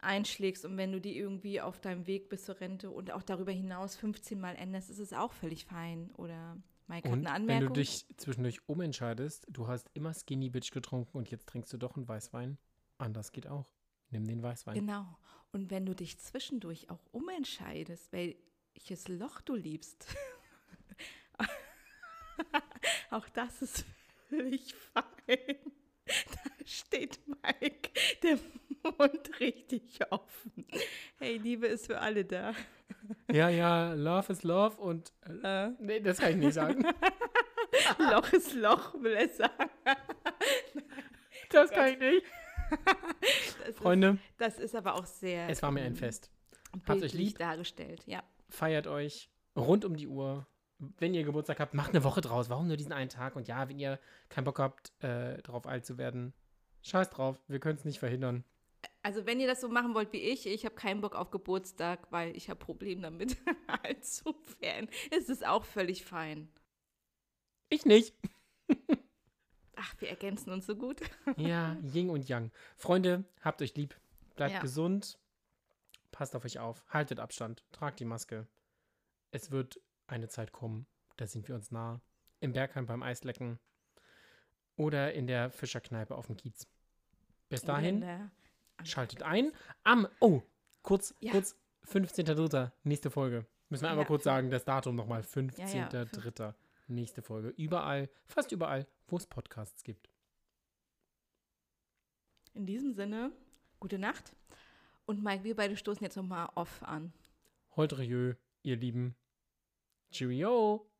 [SPEAKER 1] einschlägst und wenn du die irgendwie auf deinem Weg bis zur Rente und auch darüber hinaus 15 Mal änderst, ist es auch völlig fein. Oder Mike hat
[SPEAKER 2] Und
[SPEAKER 1] eine
[SPEAKER 2] wenn
[SPEAKER 1] Anmerkung.
[SPEAKER 2] du dich zwischendurch umentscheidest, du hast immer Skinny Bitch getrunken und jetzt trinkst du doch einen Weißwein, anders geht auch. Nimm den Weißwein.
[SPEAKER 1] Genau. Und wenn du dich zwischendurch auch umentscheidest, welches Loch du liebst, auch das ist völlig fein. Da steht Mike, der Mund richtig offen. Hey, Liebe ist für alle da.
[SPEAKER 2] Ja, ja, Love is Love und. Äh,
[SPEAKER 1] Äh,
[SPEAKER 2] nee, das kann ich nicht sagen.
[SPEAKER 1] Loch ist Loch, will er sagen.
[SPEAKER 2] Das kann ich nicht.
[SPEAKER 1] Das
[SPEAKER 2] Freunde,
[SPEAKER 1] Ist, das ist aber auch sehr
[SPEAKER 2] es war mir ein
[SPEAKER 1] ähm,
[SPEAKER 2] Fest. Habt euch lieb.
[SPEAKER 1] dargestellt. Ja.
[SPEAKER 2] Feiert euch rund um die Uhr. Wenn ihr Geburtstag habt, macht eine Woche draus. Warum nur diesen einen Tag? Und ja, wenn ihr keinen Bock habt, äh, drauf alt zu werden, scheiß drauf. Wir können es nicht verhindern.
[SPEAKER 1] Also wenn ihr das so machen wollt wie ich, ich habe keinen Bock auf Geburtstag, weil ich habe Probleme damit, alt zu werden. Es ist auch völlig fein.
[SPEAKER 2] Ich nicht.
[SPEAKER 1] Ach, wir ergänzen uns so gut.
[SPEAKER 2] Ja, Yin und Yang. Freunde, habt euch lieb. Bleibt
[SPEAKER 1] Ja.
[SPEAKER 2] gesund. Passt auf euch auf. Haltet Abstand. Tragt die Maske. Es wird eine Zeit kommen, da sind wir uns nah. Im Bergheim beim Eislecken. Oder in der Fischerkneipe auf dem Kiez. Bis dahin, schaltet ein. Am, oh, kurz,
[SPEAKER 1] Ja.
[SPEAKER 2] kurz, 15.03. Nächste Folge. Müssen wir einmal
[SPEAKER 1] Ja,
[SPEAKER 2] kurz sagen, das Datum nochmal.
[SPEAKER 1] ja,
[SPEAKER 2] 15.03. Nächste Folge. Überall, fast überall, wo es Podcasts gibt.
[SPEAKER 1] In diesem Sinne, gute Nacht. Und Mike, wir beide stoßen jetzt nochmal off an.
[SPEAKER 2] Heute ihr Lieben. Cheerio.